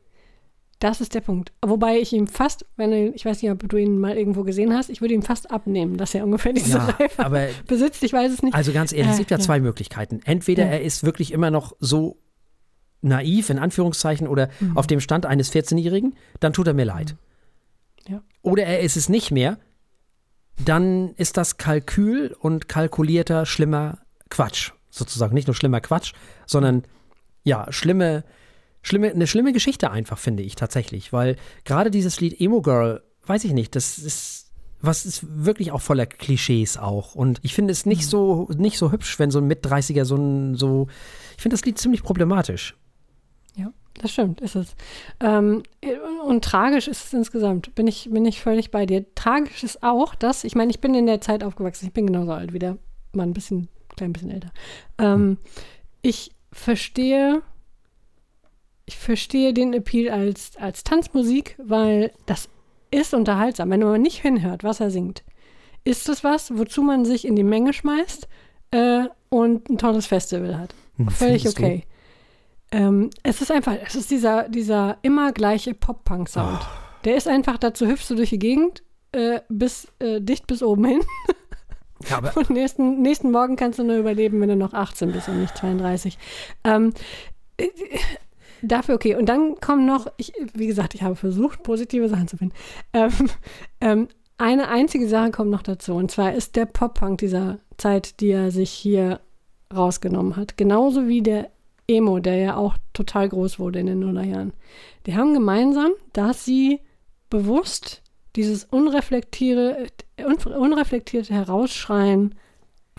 Das ist der Punkt. Wobei ich ihm fast, wenn du, ich weiß nicht, ob du ihn mal irgendwo gesehen hast, ich würde ihm fast abnehmen, dass er ungefähr diese Ja, Reife aber- besitzt. Ich weiß es nicht. Also ganz ehrlich, es Äh, gibt ja, ja. zwei Möglichkeiten. Entweder Ja. er ist wirklich immer noch so naiv, in Anführungszeichen, oder Mhm. auf dem Stand eines 14-Jährigen, dann tut er mir leid. Ja. Oder er ist es nicht mehr, dann ist das Kalkül und kalkulierter, schlimmer Quatsch. Sozusagen nicht nur schlimmer Quatsch, sondern ja, schlimme, schlimme, eine schlimme Geschichte einfach, finde ich tatsächlich. Weil gerade dieses Lied Emo Girl, weiß ich nicht, das ist, was ist wirklich auch voller Klischees auch. Und ich finde es nicht so, nicht so hübsch, wenn so ein Mit-30er so ein, so, ich finde das Lied ziemlich problematisch. Das stimmt, ist es. Ähm, und tragisch ist es insgesamt. Bin ich, bin ich völlig bei dir. Tragisch ist auch, dass, ich meine, ich bin in der Zeit aufgewachsen. Ich bin genauso alt wie der Mann, ein bisschen, klein bisschen älter. Ähm, ich verstehe, ich verstehe den Appeal als, als Tanzmusik, weil das ist unterhaltsam. Wenn man nicht hinhört, was er singt, ist das was, wozu man sich in die Menge schmeißt äh, und ein tolles Festival hat. Hm, Völlig findest du? Ähm, es ist einfach, es ist dieser, dieser immer gleiche Pop-Punk-Sound. Ah. Der ist einfach, dazu hüpfst du durch die Gegend, äh, bis, äh, dicht bis oben hin. Ja, aber Und nächsten, nächsten Morgen kannst du nur überleben, wenn du noch 18 bist und nicht 32. Ähm, äh, dafür okay. Und dann kommen noch, ich, wie gesagt, ich habe versucht, positive Sachen zu finden. Ähm, ähm, eine einzige Sache kommt noch dazu. Und zwar ist der Pop-Punk dieser Zeit, die er sich hier rausgenommen hat. Genauso wie der Emo, der ja auch total groß wurde in den Nullerjahren. Die haben gemeinsam, dass sie bewusst dieses unreflektiere, un- unreflektierte Herausschreien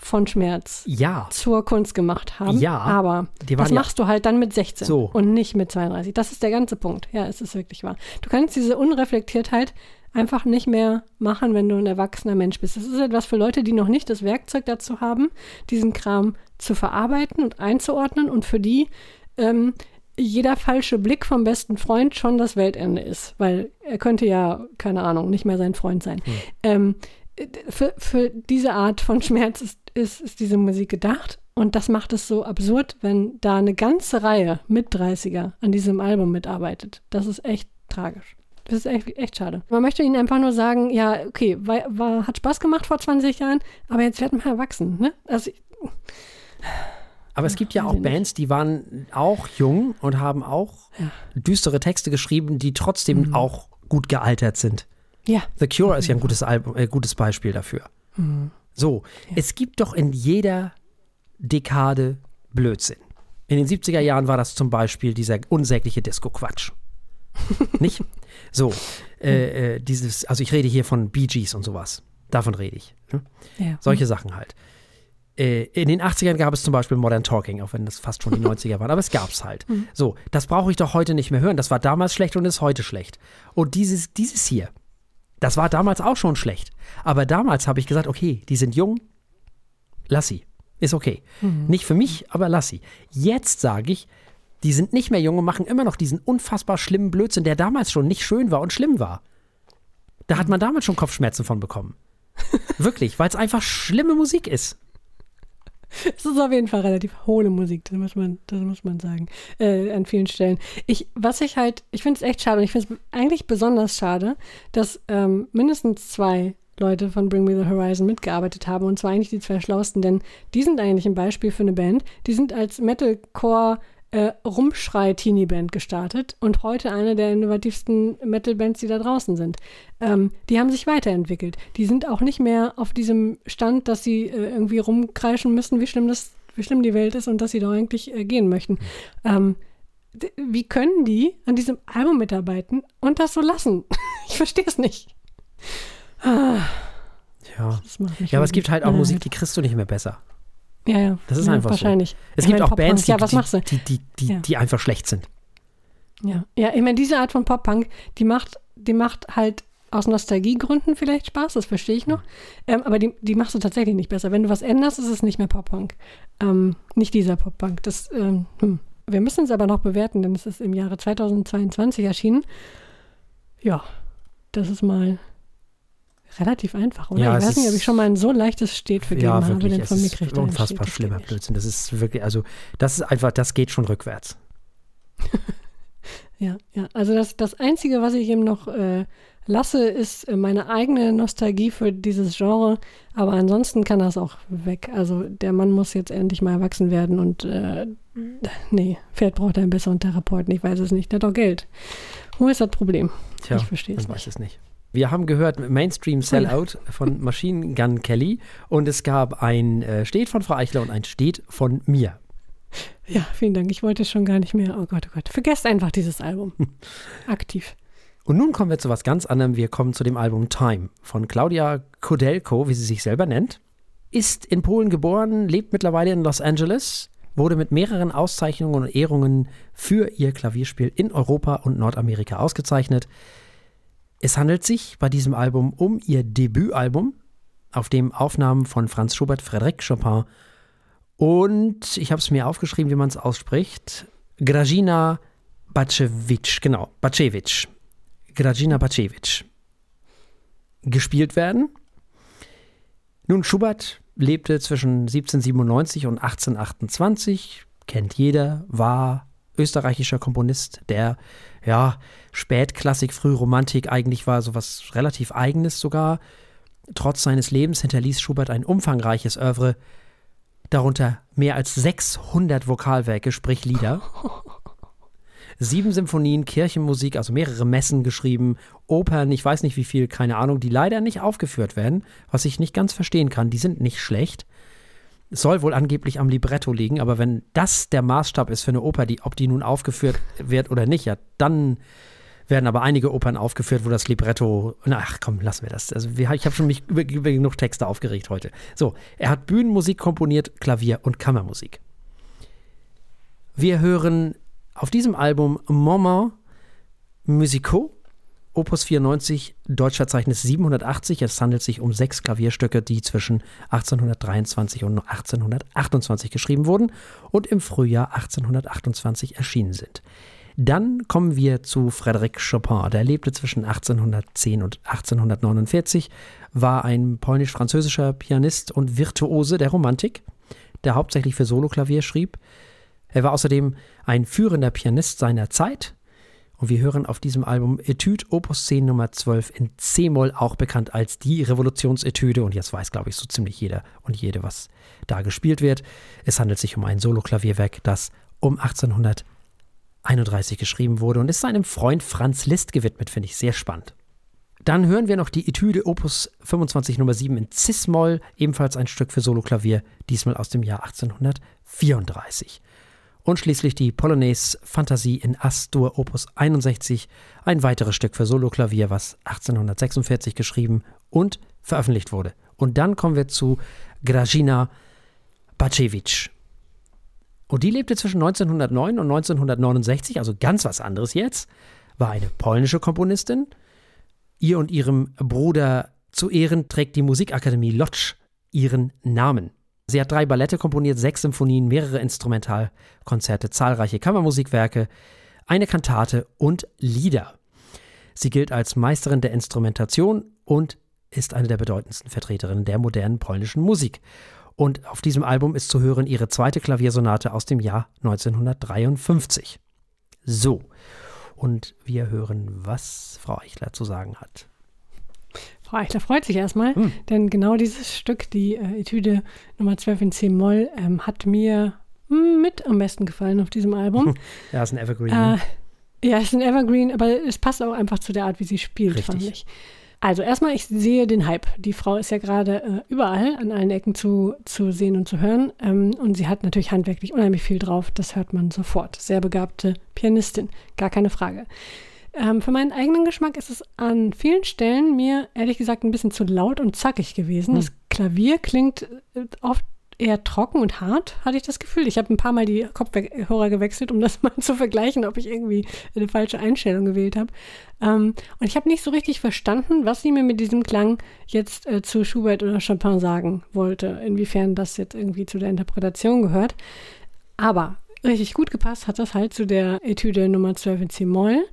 von Schmerz ja, zur Kunst gemacht haben. Ja, aber das ja- machst du halt dann mit 16 So. und nicht mit 32. Das ist der ganze Punkt. Ja, es ist wirklich wahr. Du kannst diese Unreflektiertheit einfach nicht mehr machen, wenn du ein erwachsener Mensch bist. Das ist etwas für Leute, die noch nicht das Werkzeug dazu haben, diesen Kram zu verarbeiten und einzuordnen und für die ähm, jeder falsche Blick vom besten Freund schon das Weltende ist, weil er könnte ja, keine Ahnung, nicht mehr sein Freund sein. Ähm, für, für diese Art von Schmerz ist, ist, ist diese Musik gedacht. Und das macht es so absurd, wenn da eine ganze Reihe mit 30er an diesem Album mitarbeitet. Das ist echt tragisch. Das ist echt, echt schade. Man möchte ihnen einfach nur sagen, ja, okay, war, war, hat Spaß gemacht vor 20 Jahren, aber jetzt wird man erwachsen. Ne? Also, Aber es gibt ja auch. Bands, die waren auch jung und haben auch Ja. düstere Texte geschrieben, die trotzdem Mhm. auch gut gealtert sind. ja, The Cure ist ja ein gutes, Album, äh, gutes Beispiel dafür. Mhm. So, es gibt doch in jeder Dekade Blödsinn. In den 70er Jahren war das zum Beispiel dieser unsägliche Disco-Quatsch. Nicht? So, äh, äh, dieses, also ich rede hier von Bee Gees und sowas. Davon rede ich. Ne? ja. Solche Sachen halt. Äh, in den 80ern gab es zum Beispiel Modern Talking, auch wenn das fast schon die 90er waren, aber es gab es halt. So, das brauche ich doch heute nicht mehr hören. Das war damals schlecht und ist heute schlecht. Und dieses, dieses hier, das war damals auch schon schlecht. Aber damals habe ich gesagt, okay, die sind jung, lass sie. Ist okay. Nicht für mich, aber lass sie. Jetzt sage ich, die sind nicht mehr jung und machen immer noch diesen unfassbar schlimmen Blödsinn, der damals schon nicht schön war und schlimm war. Da hat man damals schon Kopfschmerzen von bekommen. Wirklich, weil es einfach schlimme Musik ist. Es ist auf jeden Fall relativ hohle Musik, das muss man, das muss man sagen, äh, an vielen Stellen. Ich, was ich halt, ich finde es echt schade und ich finde es eigentlich besonders schade, dass ähm, mindestens zwei Leute von Bring Me the Horizon mitgearbeitet haben und zwar eigentlich die zwei schlauesten, denn die sind eigentlich ein Beispiel für eine Band. Die sind als Metalcore äh, Rumschrei-Teenie-Band gestartet und heute eine der innovativsten Metal-Bands, die da draußen sind. Ähm, die haben sich weiterentwickelt. Die sind auch nicht mehr auf diesem Stand, dass sie äh, irgendwie rumkreischen müssen, wie schlimm das, wie schlimm die Welt ist und dass sie doch eigentlich äh, gehen möchten. Ähm, wie können die an diesem Album mitarbeiten und das so lassen? ich verstehe es nicht. Ja. Macht mich Ja, aber es gibt halt auch Ja, Musik, die kriegst du nicht mehr besser. Ja, ja. Das ist ja, einfach so. wahrscheinlich. Es Ich gibt auch Bands, die, ja, was die, die, die, die, Ja. die einfach schlecht sind. Ja, ja ich meine, diese Art von Pop-Punk, die macht, die macht halt aus Nostalgiegründen vielleicht Spaß, das verstehe ich noch. Ähm, aber die, die machst du tatsächlich nicht besser. Wenn du was änderst, ist es nicht mehr Pop-Punk. Ähm, nicht dieser Pop-Punk. Das, ähm, hm. Wir müssen es aber noch bewerten, denn es ist im Jahre 2022 erschienen. Ja, das ist mal relativ einfach, oder? Ja, ich weiß nicht, ob ich schon mal ein so leichtes Stet vergeben Ja, habe, wirklich. denn von mir ist kriegt ein unfassbar schlimmer. Blödsinn. Das ist wirklich, also, das ist einfach, das geht schon rückwärts. ja, ja. Also das, das Einzige, was ich ihm noch äh, lasse, ist äh, meine eigene Nostalgie für dieses Genre. Aber ansonsten kann das auch weg. Also der Mann muss jetzt endlich mal erwachsen werden und äh, nee, Pferd braucht einen besseren Therapeuten. Ich weiß es nicht. Der hat doch Geld. Wo ist das Problem? Tja, ich verstehe es nicht. weiß es nicht. Wir haben gehört Mainstream Sellout von Machine Gun Kelly und es gab ein äh, Steht von Frau Eichler und ein Steht von mir. Ja, vielen Dank. Ich wollte schon gar nicht mehr. Oh Gott, oh Gott. Vergesst einfach dieses Album. Aktiv. Und nun kommen wir zu was ganz anderem. Wir kommen zu dem Album Time von Claudia Kodelko, wie sie sich selber nennt. Ist in Polen geboren, lebt mittlerweile in Los Angeles, wurde mit mehreren Auszeichnungen und Ehrungen für ihr Klavierspiel in Europa und Nordamerika ausgezeichnet. Es handelt sich bei diesem Album um ihr Debütalbum, auf dem Aufnahmen von Franz Schubert, Frédéric Chopin und ich habe es mir aufgeschrieben, wie man es ausspricht. Grażyna Bacewicz, genau, Bacewicz. Grażyna Bacewicz. Gespielt werden. Nun, Schubert lebte zwischen 1797 und 1828, kennt jeder, war österreichischer Komponist, der ja Spätklassik, Frühromantik eigentlich war sowas relativ eigenes sogar. Trotz seines Lebens hinterließ Schubert ein umfangreiches Oeuvre, darunter mehr als 600 Vokalwerke, sprich Lieder. Sieben Symphonien, Kirchenmusik, also mehrere Messen geschrieben, Opern, ich weiß nicht wie viel, keine Ahnung, die leider nicht aufgeführt werden, was ich nicht ganz verstehen kann. Die sind nicht schlecht. Soll wohl angeblich am Libretto liegen, aber wenn das der Maßstab ist für eine Oper, die, ob die nun aufgeführt wird oder nicht, ja, dann werden aber einige Opern aufgeführt, wo das Libretto, ach komm, lassen wir das. Also ich habe schon mich über, über genug Texte aufgeregt heute. So, er hat Bühnenmusik komponiert, Klavier und Kammermusik. Wir hören auf diesem Album Moment Musicaux, Opus 94, Deutschverzeichnis 780. Es handelt sich um sechs Klavierstücke, die zwischen 1823 und 1828 geschrieben wurden und im Frühjahr 1828 erschienen sind. Dann kommen wir zu Frédéric Chopin. Der lebte zwischen 1810 und 1849, war ein polnisch-französischer Pianist und Virtuose der Romantik, der hauptsächlich für Soloklavier schrieb. Er war außerdem ein führender Pianist seiner Zeit. Und wir hören auf diesem Album Etude Opus 10 Nummer 12 in C-Moll, auch bekannt als die Revolutionsetüde. Und jetzt weiß, glaube ich, so ziemlich jeder und jede, was da gespielt wird. Es handelt sich um ein Soloklavierwerk, das um 1800 31 geschrieben wurde und ist seinem Freund Franz Liszt gewidmet, finde ich sehr spannend. Dann hören wir noch die Etüde Opus 25 Nummer 7 in Cis-Moll, ebenfalls ein Stück für Soloklavier, diesmal aus dem Jahr 1834. Und schließlich die Polonaise Fantasie in As-Dur Opus 61, ein weiteres Stück für Soloklavier, was 1846 geschrieben und veröffentlicht wurde. Und dann kommen wir zu Grażyna Bacewicz. Und die lebte zwischen 1909 und 1969, also ganz was anderes jetzt, war eine polnische Komponistin. Ihr und ihrem Bruder zu Ehren trägt die Musikakademie Lodz ihren Namen. Sie hat drei Ballette komponiert, sechs Symphonien, mehrere Instrumentalkonzerte, zahlreiche Kammermusikwerke, eine Kantate und Lieder. Sie gilt als Meisterin der Instrumentation und ist eine der bedeutendsten Vertreterinnen der modernen polnischen Musik. Und auf diesem Album ist zu hören ihre zweite Klaviersonate aus dem Jahr 1953. So, und wir hören, was Frau Eichler zu sagen hat. Frau Eichler freut sich erstmal, hm. denn genau dieses Stück, die äh, Etüde Nummer 12 in C-Moll, ähm, hat mir hm, mit am besten gefallen auf diesem Album. ja, ist ein Evergreen. Äh, ne? ja, ist ein Evergreen, aber es passt auch einfach zu der Art, wie sie spielt, Richtig. fand ich. Also erstmal, ich sehe den Hype. Die Frau ist ja gerade äh, überall an allen Ecken zu, zu sehen und zu hören. Ähm, und sie hat natürlich handwerklich unheimlich viel drauf. Das hört man sofort. Sehr begabte Pianistin, gar keine Frage. Ähm, für meinen eigenen Geschmack ist es an vielen Stellen mir ehrlich gesagt ein bisschen zu laut und zackig gewesen. Hm. Das Klavier klingt äh, oft eher trocken und hart, hatte ich das Gefühl. Ich habe ein paar Mal die Kopfhörer gewechselt, um das mal zu vergleichen, ob ich irgendwie eine falsche Einstellung gewählt habe. Ähm, und ich habe nicht so richtig verstanden, was sie mir mit diesem Klang jetzt äh, zu Schubert oder Chopin sagen wollte, inwiefern das jetzt irgendwie zu der Interpretation gehört. Aber richtig gut gepasst hat das halt zu der Etüde Nummer 12 in C-Moll.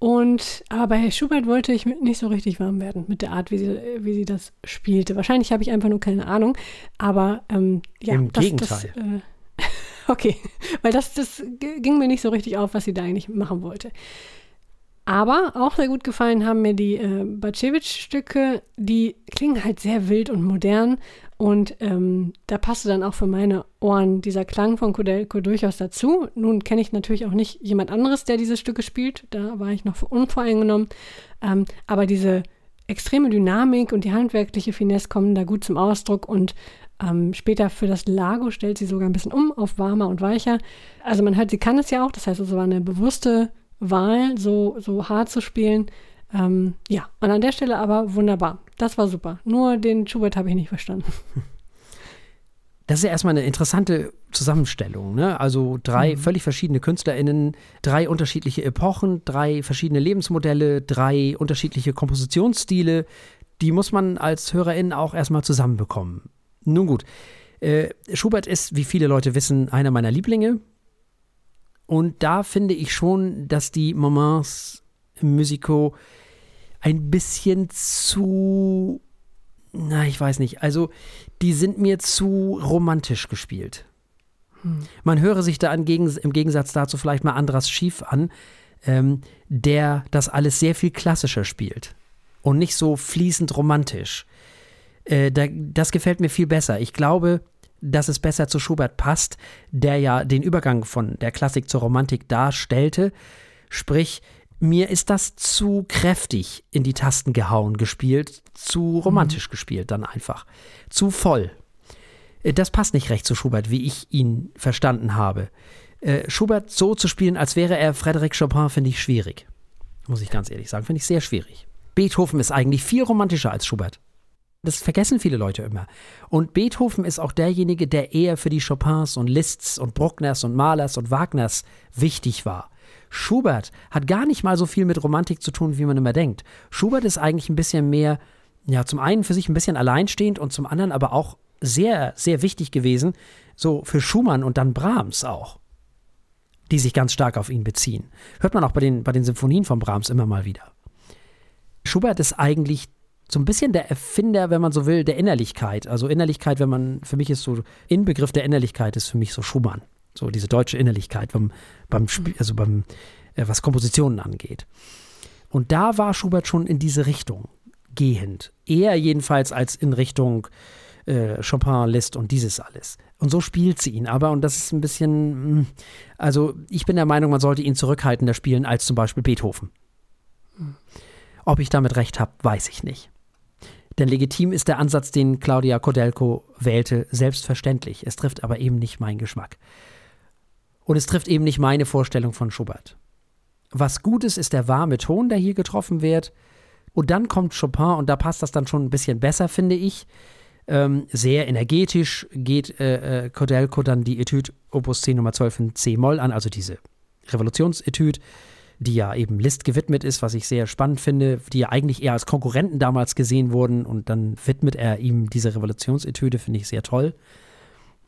Und aber bei Schubert wollte ich nicht so richtig warm werden mit der Art, wie sie, wie sie das spielte. Wahrscheinlich habe ich einfach nur keine Ahnung. Aber ähm, ja, im das, Gegenteil. Das, äh, Okay, weil das, das ging mir nicht so richtig auf, was sie da eigentlich machen wollte. Aber auch sehr gut gefallen haben mir die äh, Bacevich-Stücke. Die klingen halt sehr wild und modern. Und ähm, da passte dann auch für meine Ohren dieser Klang von Kodelko durchaus dazu. Nun kenne ich natürlich auch nicht jemand anderes, der diese Stücke spielt. Da war ich noch unvoreingenommen. Ähm, aber diese extreme Dynamik und die handwerkliche Finesse kommen da gut zum Ausdruck. Und ähm, später für das Lago stellt sie sogar ein bisschen um auf warmer und weicher. Also man hört, sie kann es ja auch. Das heißt, es war eine bewusste Wahl, so, so hart zu spielen. Ähm, ja, und an der Stelle aber wunderbar. Das war super. Nur den Schubert habe ich nicht verstanden. Das ist ja erstmal eine interessante Zusammenstellung. Ne? Also drei mhm. völlig verschiedene KünstlerInnen, drei unterschiedliche Epochen, drei verschiedene Lebensmodelle, drei unterschiedliche Kompositionsstile. Die muss man als HörerInnen auch erstmal zusammenbekommen. Nun gut. Äh, Schubert ist, wie viele Leute wissen, einer meiner Lieblinge. Und da finde ich schon, dass die Moments Musico ein bisschen zu, na, ich weiß nicht, also die sind mir zu romantisch gespielt. Hm. Man höre sich da im Gegensatz dazu vielleicht mal Andras Schief an, ähm, der das alles sehr viel klassischer spielt und nicht so fließend romantisch. Äh, da, das gefällt mir viel besser. Ich glaube, dass es besser zu Schubert passt, der ja den Übergang von der Klassik zur Romantik darstellte. Sprich, mir ist das zu kräftig in die Tasten gehauen gespielt, zu romantisch mhm. gespielt dann einfach. Zu voll. Äh, das passt nicht recht zu Schubert, wie ich ihn verstanden habe. Äh, Schubert so zu spielen, als wäre er Frédéric Chopin, finde ich schwierig. Muss ich ganz ehrlich sagen, finde ich sehr schwierig. Beethoven ist eigentlich viel romantischer als Schubert. Das vergessen viele Leute immer. Und Beethoven ist auch derjenige, der eher für die Chopins und Liszt's und Bruckners und Mahlers und Wagners wichtig war. Schubert hat gar nicht mal so viel mit Romantik zu tun, wie man immer denkt. Schubert ist eigentlich ein bisschen mehr, ja, zum einen für sich ein bisschen alleinstehend und zum anderen aber auch sehr, sehr wichtig gewesen, so für Schumann und dann Brahms auch, die sich ganz stark auf ihn beziehen. Hört man auch bei den, bei den Symphonien von Brahms immer mal wieder. Schubert ist eigentlich so ein bisschen der Erfinder, wenn man so will, der Innerlichkeit. Also Innerlichkeit, wenn man, für mich ist so, Inbegriff der Innerlichkeit ist für mich so Schumann. So diese deutsche Innerlichkeit beim, beim Spiel, also beim, äh, was Kompositionen angeht. Und da war Schubert schon in diese Richtung gehend. Eher jedenfalls als in Richtung äh, Chopin, Liszt und dieses alles. Und so spielt sie ihn aber, und das ist ein bisschen, hm, also ich bin der Meinung, man sollte ihn zurückhaltender spielen als zum Beispiel Beethoven. Ob ich damit recht habe, weiß ich nicht. Denn legitim ist der Ansatz, den Claudia Kodelko wählte, selbstverständlich. Es trifft aber eben nicht meinen Geschmack. Und es trifft eben nicht meine Vorstellung von Schubert. Was gut ist, ist der warme Ton, der hier getroffen wird. Und dann kommt Chopin und da passt das dann schon ein bisschen besser, finde ich. Ähm, sehr energetisch geht äh, äh, Kodelko dann die Etüde Opus 10 Nummer 12 in C-Moll an, also diese Revolutionsetüde die ja eben List gewidmet ist, was ich sehr spannend finde, die ja eigentlich eher als Konkurrenten damals gesehen wurden und dann widmet er ihm diese Revolutionsetüde, finde ich sehr toll.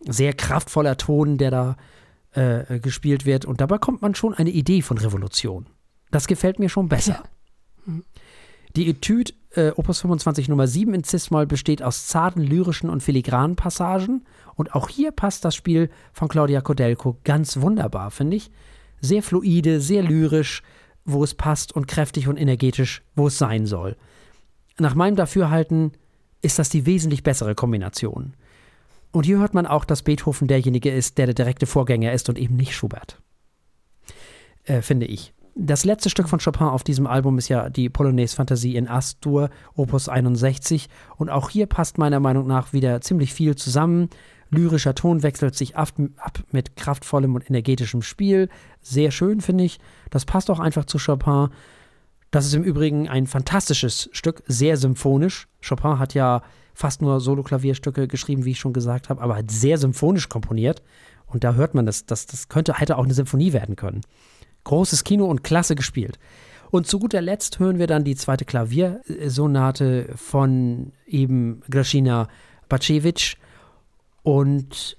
Sehr kraftvoller Ton, der da äh, gespielt wird und dabei kommt man schon eine Idee von Revolution. Das gefällt mir schon besser. Ja. Mhm. Die Etüde äh, Opus 25 Nummer 7 in Cis-Moll besteht aus zarten, lyrischen und filigranen Passagen und auch hier passt das Spiel von Claudia Kodelko ganz wunderbar, finde ich sehr fluide, sehr lyrisch, wo es passt und kräftig und energetisch, wo es sein soll. Nach meinem Dafürhalten ist das die wesentlich bessere Kombination. Und hier hört man auch, dass Beethoven derjenige ist, der der direkte Vorgänger ist und eben nicht Schubert. Äh, finde ich. Das letzte Stück von Chopin auf diesem Album ist ja die Polonaise Fantasie in Astur, Opus 61. Und auch hier passt meiner Meinung nach wieder ziemlich viel zusammen. Lyrischer Ton wechselt sich ab, ab mit kraftvollem und energetischem Spiel. Sehr schön, finde ich. Das passt auch einfach zu Chopin. Das ist im Übrigen ein fantastisches Stück, sehr symphonisch. Chopin hat ja fast nur Solo-Klavierstücke geschrieben, wie ich schon gesagt habe, aber hat sehr symphonisch komponiert. Und da hört man, das, das, das könnte, hätte auch eine Symphonie werden können. Großes Kino und klasse gespielt. Und zu guter Letzt hören wir dann die zweite Klaviersonate von eben Graschina Bacevich und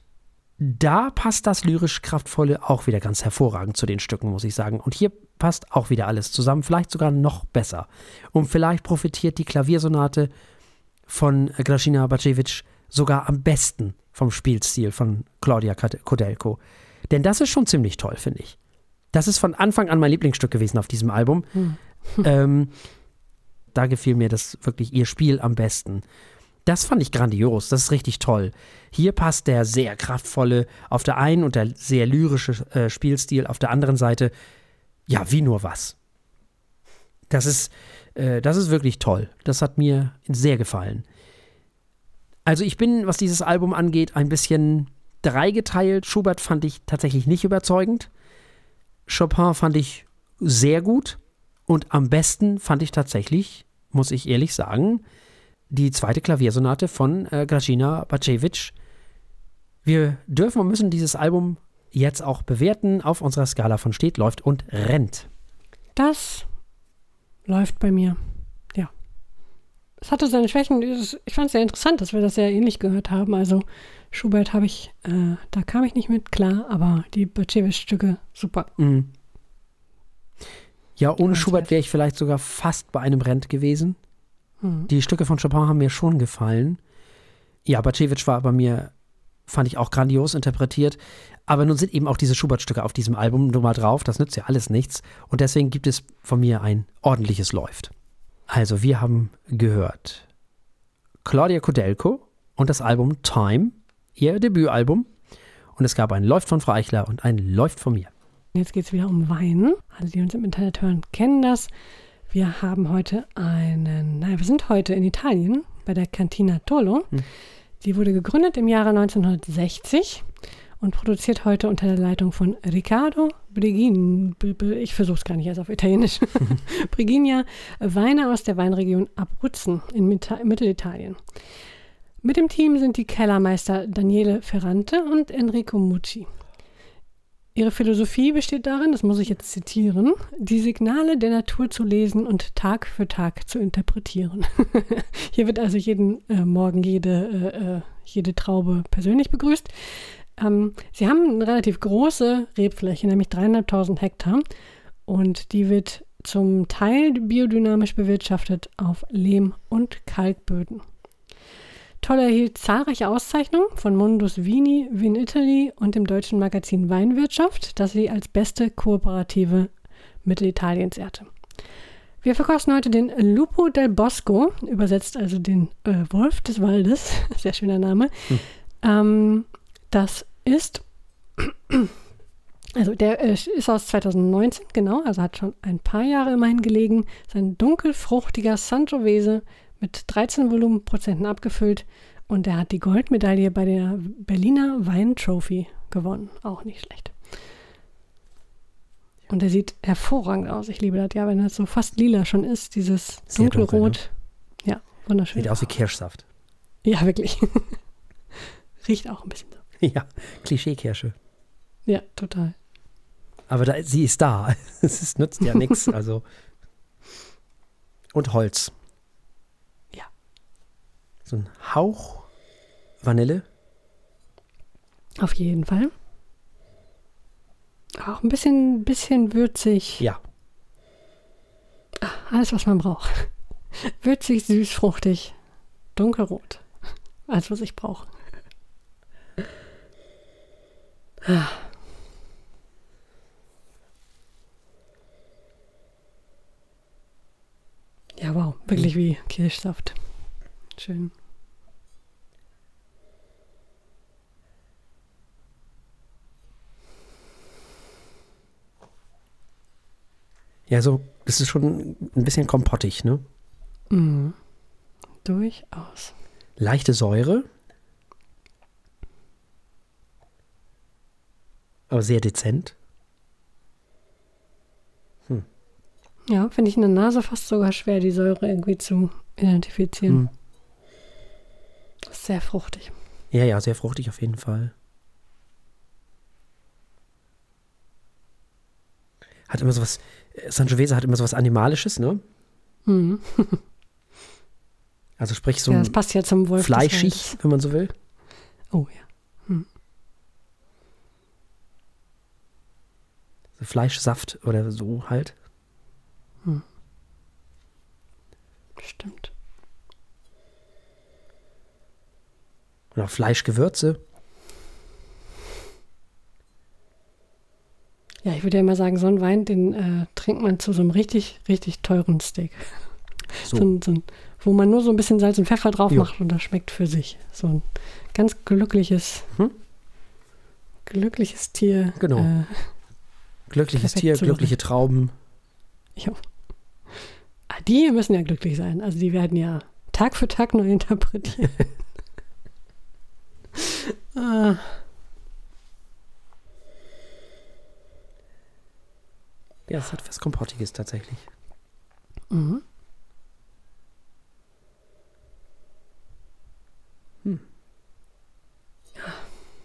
da passt das lyrisch Kraftvolle auch wieder ganz hervorragend zu den Stücken, muss ich sagen. Und hier passt auch wieder alles zusammen, vielleicht sogar noch besser. Und vielleicht profitiert die Klaviersonate von Grażyna Bacevich sogar am besten vom Spielstil von Claudia Kodelko. Denn das ist schon ziemlich toll, finde ich. Das ist von Anfang an mein Lieblingsstück gewesen auf diesem Album. Hm. ähm, da gefiel mir das wirklich ihr Spiel am besten. Das fand ich grandios, das ist richtig toll. Hier passt der sehr kraftvolle auf der einen und der sehr lyrische äh, Spielstil auf der anderen Seite. Ja, wie nur was. Das ist, äh, das ist wirklich toll. Das hat mir sehr gefallen. Also ich bin, was dieses Album angeht, ein bisschen dreigeteilt. Schubert fand ich tatsächlich nicht überzeugend. Chopin fand ich sehr gut. Und am besten fand ich tatsächlich, muss ich ehrlich sagen, die zweite Klaviersonate von äh, Grażyna Bacewicz. Wir dürfen und müssen dieses Album jetzt auch bewerten auf unserer Skala von steht, läuft und rennt. Das läuft bei mir. Ja. Es hatte seine Schwächen. Ich fand es sehr interessant, dass wir das sehr ähnlich gehört haben. Also Schubert habe ich, äh, da kam ich nicht mit klar, aber die Bacewicz-Stücke super. Mhm. Ja, ohne Schubert wäre ich vielleicht sogar fast bei einem Rent gewesen. Mhm. Die Stücke von Chopin haben mir schon gefallen. Ja, Bacewicz war bei mir, fand ich auch grandios interpretiert. Aber nun sind eben auch diese Schubert-Stücke auf diesem Album nur mal drauf. Das nützt ja alles nichts. Und deswegen gibt es von mir ein ordentliches Läuft. Also, wir haben gehört Claudia Kodelko und das Album Time, ihr Debütalbum. Und es gab ein Läuft von Frau Eichler und ein Läuft von mir. Jetzt geht es wieder um Wein. Alle, die uns im Internet hören, kennen das. Wir haben heute einen, naja, wir sind heute in Italien bei der Cantina Tolo. Hm. Die wurde gegründet im Jahre 1960 und produziert heute unter der Leitung von Riccardo Brigin. Ich versuche es gar nicht erst auf Italienisch. Briginia, Weine aus der Weinregion Abruzzen in Mittelitalien. Mit dem Team sind die Kellermeister Daniele Ferrante und Enrico Mucci. Ihre Philosophie besteht darin, das muss ich jetzt zitieren, die Signale der Natur zu lesen und Tag für Tag zu interpretieren. Hier wird also jeden äh, Morgen jede, äh, äh, jede Traube persönlich begrüßt. Ähm, sie haben eine relativ große Rebfläche, nämlich dreieinhalbtausend Hektar. Und die wird zum Teil biodynamisch bewirtschaftet auf Lehm- und Kalkböden. Toll erhielt zahlreiche Auszeichnungen von Mundus Vini, Vin Italy und dem deutschen Magazin Weinwirtschaft, das sie als beste Kooperative Mittelitaliens ehrte. Wir verkosten heute den Lupo del Bosco, übersetzt also den äh, Wolf des Waldes, sehr schöner Name. Hm. Ähm, das ist, also der äh, ist aus 2019, genau, also hat schon ein paar Jahre immerhin gelegen. Sein dunkelfruchtiger Sangiovese mit 13 Volumenprozenten abgefüllt und er hat die Goldmedaille bei der Berliner Wein Trophy gewonnen. Auch nicht schlecht. Und er sieht hervorragend aus. Ich liebe das ja, wenn das so fast lila schon ist, dieses Sehr dunkel, dunkelrot. Ja, wunderschön. Sieht aus wie Kirschsaft. Ja, wirklich. Riecht auch ein bisschen so. Ja, Klischeekirsche. Ja, total. Aber da, sie ist da. Es nützt ja nichts. Also. Und Holz. Ja. So ein Hauch Vanille. Auf jeden Fall. Auch ein bisschen, bisschen würzig. Ja. Alles, was man braucht. Würzig, süß, fruchtig, dunkelrot. Alles, was ich brauche. Ah. Ja, wow. Wirklich wie Kirschsaft. Schön. Ja, so, das ist schon ein bisschen kompottig, ne? Mhm. Durchaus. Leichte Säure. Aber sehr dezent. Ja, finde ich in der Nase fast sogar schwer, die Säure irgendwie zu identifizieren. Hm. Sehr fruchtig. Ja, ja, sehr fruchtig auf jeden Fall. Hat immer sowas, äh, Sangiovese hat immer sowas Animalisches, ne? Mhm. Also sprich so ja, ein das passt ja zum Wolf. fleischig, wenn man so will. Oh ja. So Fleischsaft oder so halt. Stimmt. Und auch Fleischgewürze. Ja, ich würde ja mal sagen, so einen Wein, den äh, trinkt man zu so einem richtig, richtig teuren Steak. So. So, so wo man nur so ein bisschen Salz und Pfeffer drauf Jo. macht und das schmeckt für sich. So ein ganz glückliches, Hm? glückliches Tier. Genau. Äh, Glückliches Tier, glückliche Trauben. jo. Ah, Die müssen ja glücklich sein. Also die werden ja Tag für Tag neu interpretiert. ah, Ja, es hat was Kompottiges tatsächlich. mhm. Hm.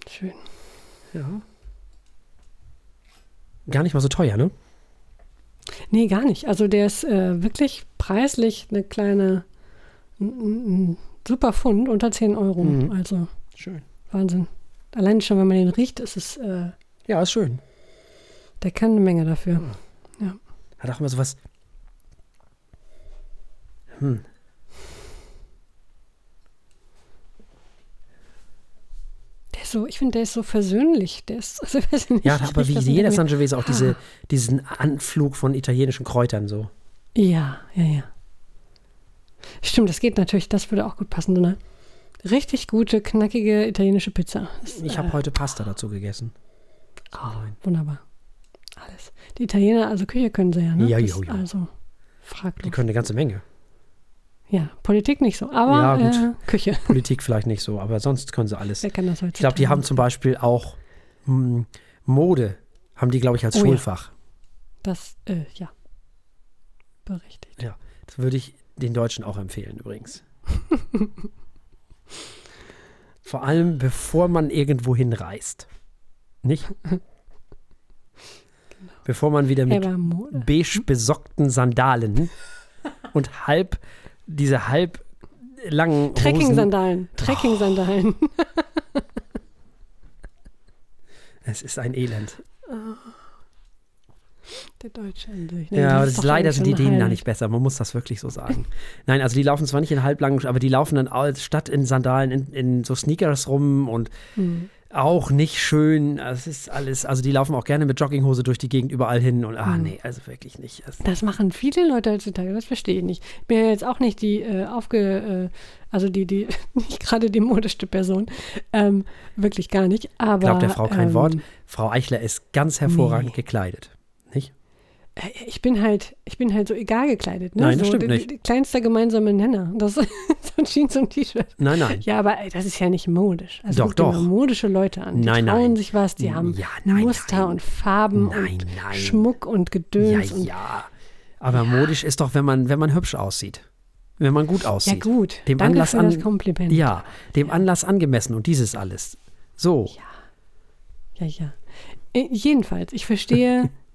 Schön. Ja. Gar nicht mal so teuer, ne? Nee, gar nicht. Also der ist äh, wirklich preislich eine kleine, ein, super Fund unter 10 Euro. Mhm. Also Schön. Wahnsinn. Allein schon, wenn man den riecht, ist es, äh, Ja, ist schön. der kann eine Menge dafür. Hat auch immer so was. Hm. Der ist so, ich finde, der ist so versöhnlich. Der ist, also, nicht, Ja, aber wie jeder Sangiovese auch diese, Ah. diesen Anflug von italienischen Kräutern so. Ja, ja, ja. Stimmt, das geht natürlich, das würde auch gut passen. So eine richtig gute, knackige italienische Pizza. Das, Ich äh, habe heute Pasta dazu gegessen. Oh, wunderbar. Alles. Die Italiener, also Küche können sie ja, ne? Ja, jo, jo. Also, Die fraglos. können eine ganze Menge. Ja, Politik nicht so, aber Ja, gut. Äh, Küche. Politik vielleicht nicht so, aber sonst können sie alles. Wer kann das heute? Ich glaube, die haben zum Beispiel auch hm, Mode, haben die, glaube ich, als Oh ja. Schulfach. Das, äh, ja. Berechtigt. Das würde ich den Deutschen auch empfehlen, übrigens. Vor allem, bevor man irgendwo hinreist. Nicht? Bevor man wieder mit beige besockten Sandalen und halb, diese halb langen. Trekking-Sandalen. Trekking-Sandalen. Es ist ein Elend. Der Deutsche an sich. ja, aber das ist leider sind die Dänen da nicht besser. Man muss das wirklich so sagen. Nein, also die laufen zwar nicht in halblangen, aber die laufen dann als statt in Sandalen in, in so Sneakers rum und Hm. Auch nicht schön. Es ist alles, also die laufen auch gerne mit Jogginghose durch die Gegend überall hin und ah Hm. nee, also wirklich nicht. Also, Das machen viele Leute heutzutage, das verstehe ich nicht. Ich bin ja jetzt auch nicht die äh, aufge, äh, also die, die, nicht gerade die modischste Person. Ähm, wirklich gar nicht. Aber. Glaubt der Frau kein ähm, Wort. Frau Eichler ist ganz hervorragend Nee. gekleidet. Äh, Ich bin halt, ich bin halt so egal gekleidet, ne? Nein, das so, stimmt nicht. Kleinster gemeinsame Nenner. Das so ein Jeans und T-Shirt. Nein, nein. Ja, aber ey, das ist ja nicht modisch. Also Doch, doch. modische Leute an. Die Nein, trauen nein. sich was, die haben Ja, nein, Muster nein. und Farben Nein, und. Schmuck und Ja, Gedöns. und, ja. Aber modisch ist doch, wenn man, wenn man hübsch aussieht. Wenn man gut ja aussieht. gut. Dem Danke Anlass für das an- Kompliment. Ja, dem Anlass angemessen und dieses alles. So. Ja, ja. Äh, jedenfalls, ich verstehe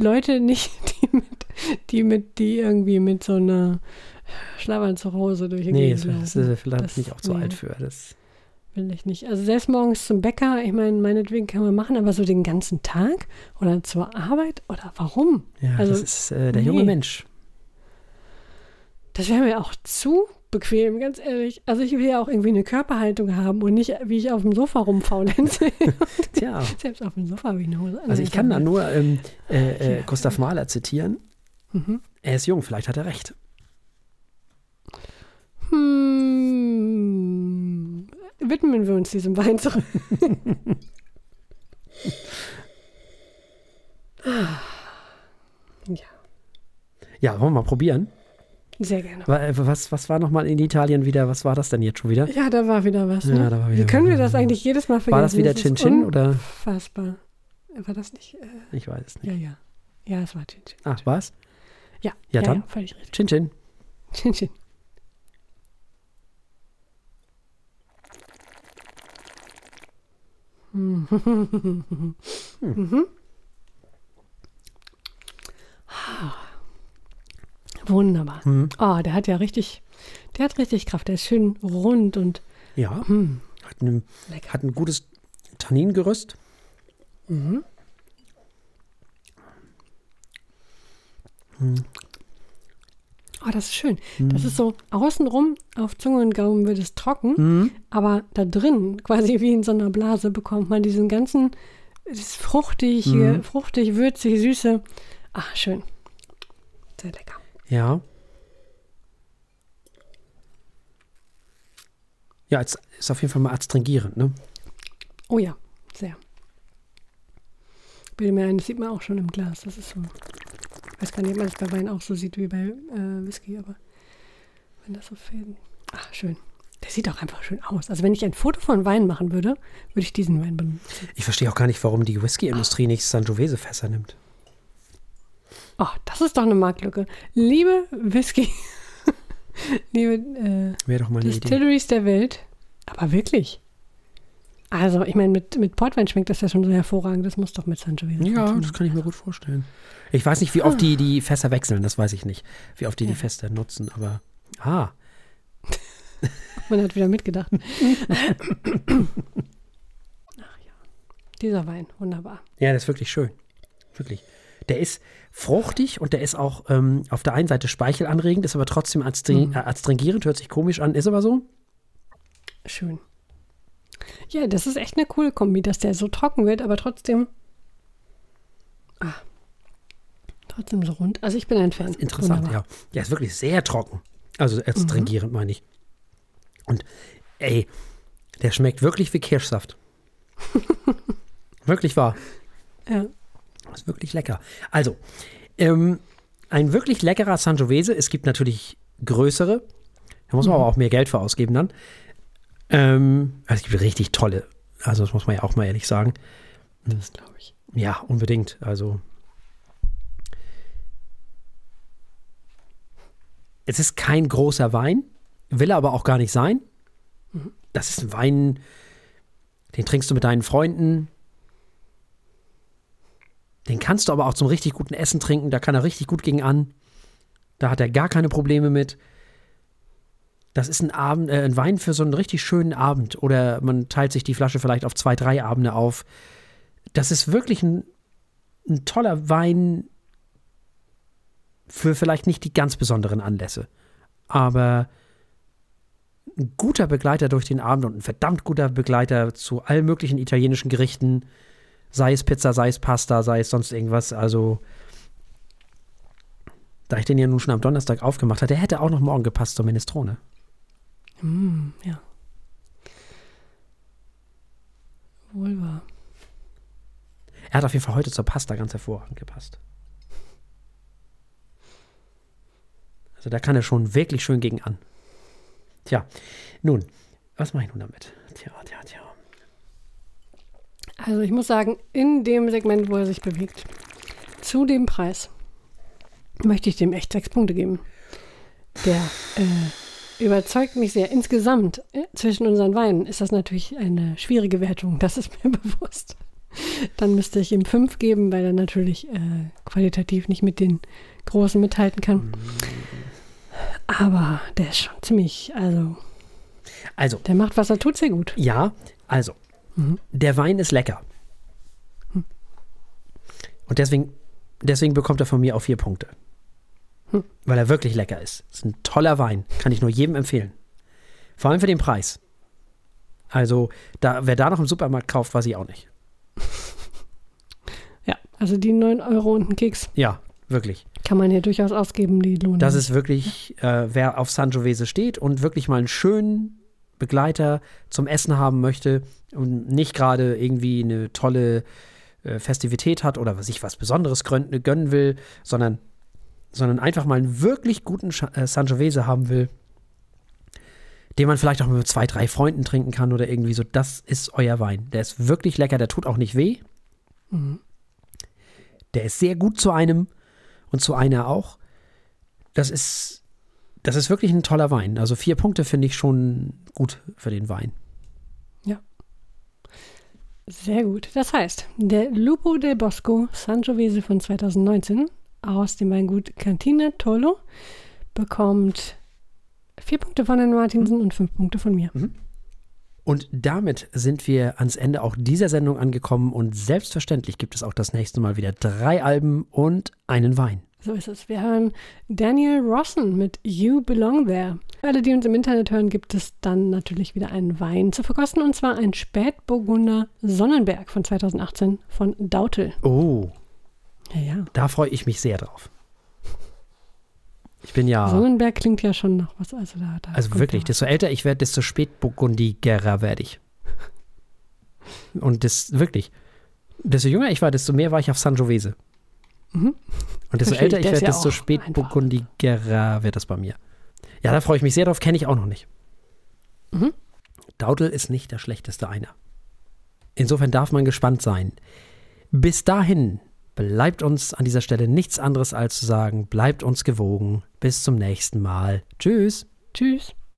Leute nicht, die mit, die mit, die irgendwie mit so einer Schlafanzughose durch die Nee, das, das, vielleicht Das- bin ich auch zu nee. alt für. Das, Will ich nicht. Also selbst morgens zum Bäcker, ich meine, meinetwegen kann man machen, aber so den ganzen Tag oder zur Arbeit oder warum? ja, Also, das ist äh, der junge nee. Mensch. Das wäre mir auch zu bequem, ganz ehrlich. Also ich will ja auch irgendwie eine Körperhaltung haben und nicht, wie ich auf dem Sofa rumfaulenze. Tja, Selbst auf dem Sofa habe ich eine Hose. also ich kann da nur ähm, äh, äh. Gustav Mahler zitieren. Mhm. Er ist jung, vielleicht hat er recht. Hm, widmen wir uns diesem Wein zurück. ja, Ja, wollen wir mal probieren. Sehr gerne. Äh, Was, was war nochmal in Italien wieder? Was war das denn jetzt schon wieder? Ja, da war wieder was. Ne? Ja, da war wieder Wie können was. wir das eigentlich jedes Mal vergessen? War das wieder Chin Chin oder? Unfassbar. War das nicht? Äh, Ich weiß es nicht. ja, ja. Ja, es war Chin Chin. Ach, was? Ja, Ja, ja, dann. ja völlig richtig. Chin Chin. Chin Chin. Mhm. Wunderbar. Mhm. Oh, der hat ja richtig, der hat richtig Kraft. Der ist schön rund und Ja, hm, hat, ein, hat ein gutes Tanningerüst. Mhm. Oh, das ist schön. Das ist so außenrum auf Zunge und Gaumen wird es trocken, Mhm. aber da drin, quasi wie in so einer Blase, bekommt man diesen ganzen ist fruchtig, Mhm. fruchtig, würzig, süße. Ach, schön. Sehr lecker. Ja. Ja, es ist auf jeden Fall mal adstringierend, ne? Oh ja, sehr. Bilde mir ein, das sieht man auch schon im Glas. Das ist so. Ich weiß gar nicht, ob man es bei Wein auch so sieht wie bei äh, Whisky, aber wenn das so Fäden. Ach, schön. Der sieht auch einfach schön aus. Also wenn ich ein Foto von Wein machen würde, würde ich diesen Wein benutzen. Ich verstehe auch gar nicht, warum die Whisky-Industrie nicht Sangiovese-Fässer nimmt. Oh, das ist doch eine Marktlücke. Liebe Whisky, liebe äh, Wäre doch mal eine Idee. Distilleries der Welt, aber wirklich. Also, ich meine, mit, mit Portwein schmeckt das ja schon so hervorragend. Das muss doch mit Sangiovese Ja, das kann ich mir gut vorstellen. Ich weiß nicht, wie oft die die Fässer wechseln, das weiß ich nicht. Wie oft die die Fässer nutzen, aber. Ah, Man hat wieder mitgedacht. Ach ja. Dieser Wein, wunderbar. ja, der ist wirklich schön. Wirklich. Der ist fruchtig und der ist auch ähm, auf der einen Seite speichelanregend, ist aber trotzdem adstri Mhm. äh, adstringierend, hört sich komisch an, ist aber so. Schön. Ja, das ist echt eine coole Kombi, dass der so trocken wird, aber trotzdem. Ah. Trotzdem so rund. Also ich bin ein Fan. Interessant, Wunderbar. ja. Der ist wirklich sehr trocken. Also Mhm. adstringierend, meine ich. Und ey, der schmeckt wirklich wie Kirschsaft. wirklich wahr. Ja. Das ist wirklich lecker. Also, ähm, ein wirklich leckerer Sangiovese. Es gibt natürlich größere. Da muss man aber auch mehr Geld für ausgeben dann. Ähm, also es gibt richtig tolle. Also das muss man ja auch mal ehrlich sagen. Das glaube ich. Ja, unbedingt. Also es ist kein großer Wein, will er aber auch gar nicht sein. Das ist ein Wein, den trinkst du mit deinen Freunden. Den kannst du aber auch zum richtig guten Essen trinken. Da kann er richtig gut gegen an. Da hat er gar keine Probleme mit. Das ist ein, Abend, äh, ein Wein für so einen richtig schönen Abend. Oder man teilt sich die Flasche vielleicht auf zwei, drei Abende auf. Das ist wirklich ein, ein toller Wein für vielleicht nicht die ganz besonderen Anlässe. Aber ein guter Begleiter durch den Abend und ein verdammt guter Begleiter zu allen möglichen italienischen Gerichten. Sei es Pizza, sei es Pasta, sei es sonst irgendwas. Also, da ich den ja nun schon am Donnerstag aufgemacht hatte, der hätte auch noch morgen gepasst zur Minestrone. Mm, ja. Wohl wahr. Er hat auf jeden Fall heute zur Pasta ganz hervorragend gepasst. Also da kann er schon wirklich schön gegen an. Tja, nun, was mache ich nun damit? Tja, tja, tja. Also ich muss sagen, in dem Segment, wo er sich bewegt, zu dem Preis, möchte ich dem echt sechs Punkte geben. Der äh, überzeugt mich sehr. Insgesamt äh, zwischen unseren Weinen ist das natürlich eine schwierige Wertung, das ist mir bewusst. Dann müsste ich ihm fünf geben, weil er natürlich äh, qualitativ nicht mit den Großen mithalten kann. Aber der ist schon ziemlich, also Also, der macht, was er tut, sehr gut. ja, also, der Wein ist lecker. Und deswegen, deswegen bekommt er von mir auch vier Punkte. Weil er wirklich lecker ist. Ist ein toller Wein. Kann ich nur jedem empfehlen. Vor allem für den Preis. Also, da, wer da noch im Supermarkt kauft, weiß ich auch nicht. Ja, also die 9 Euro und einen Keks Ja, wirklich. kann man hier durchaus ausgeben, die lohnen. Das ist wirklich, äh, wer auf Sangiovese steht und wirklich mal einen schönen Begleiter zum Essen haben möchte und nicht gerade irgendwie eine tolle äh, Festivität hat oder sich was Besonderes gönnen will, sondern, sondern einfach mal einen wirklich guten Scha- äh, Sangiovese haben will, den man vielleicht auch mit zwei, drei Freunden trinken kann oder irgendwie so. Das ist euer Wein. Der ist wirklich lecker, der tut auch nicht weh. Der ist sehr gut zu einem und zu einer auch. Das ist, das ist wirklich ein toller Wein. Also vier Punkte finde ich schon gut für den Wein. Sehr gut. Das heißt, der Lupo del Bosco Sangiovese von 2019 aus dem Weingut Cantina Tolo bekommt vier Punkte von Herrn Martinsen und fünf Punkte von mir. Und damit sind wir ans Ende auch dieser Sendung angekommen und selbstverständlich gibt es auch das nächste Mal wieder drei Alben und einen Wein. So ist es. Wir hören Daniel Rossen mit You Belong There. Für alle, die uns im Internet hören, gibt es dann natürlich wieder einen Wein zu verkosten und zwar ein Spätburgunder Sonnenberg von 2018 von Dautel. Oh, Ja, ja. da freue ich mich sehr drauf. Ich bin ja, Sonnenberg klingt ja schon noch was. Also, da, da also wirklich, desto älter ich werde, desto spätburgundigerer werde ich. Und das wirklich, desto jünger ich war, desto mehr war ich auf Sangiovese. Mhm. Und desto Verstehe älter ich, werde, ja desto spätburgundigerer wird das bei mir. Ja, da freue ich mich sehr drauf, kenne ich auch noch nicht. Mhm. Daudel ist nicht der schlechteste einer. Insofern darf man gespannt sein. Bis dahin bleibt uns an dieser Stelle nichts anderes als zu sagen, bleibt uns gewogen. Bis zum nächsten Mal. Tschüss. Tschüss.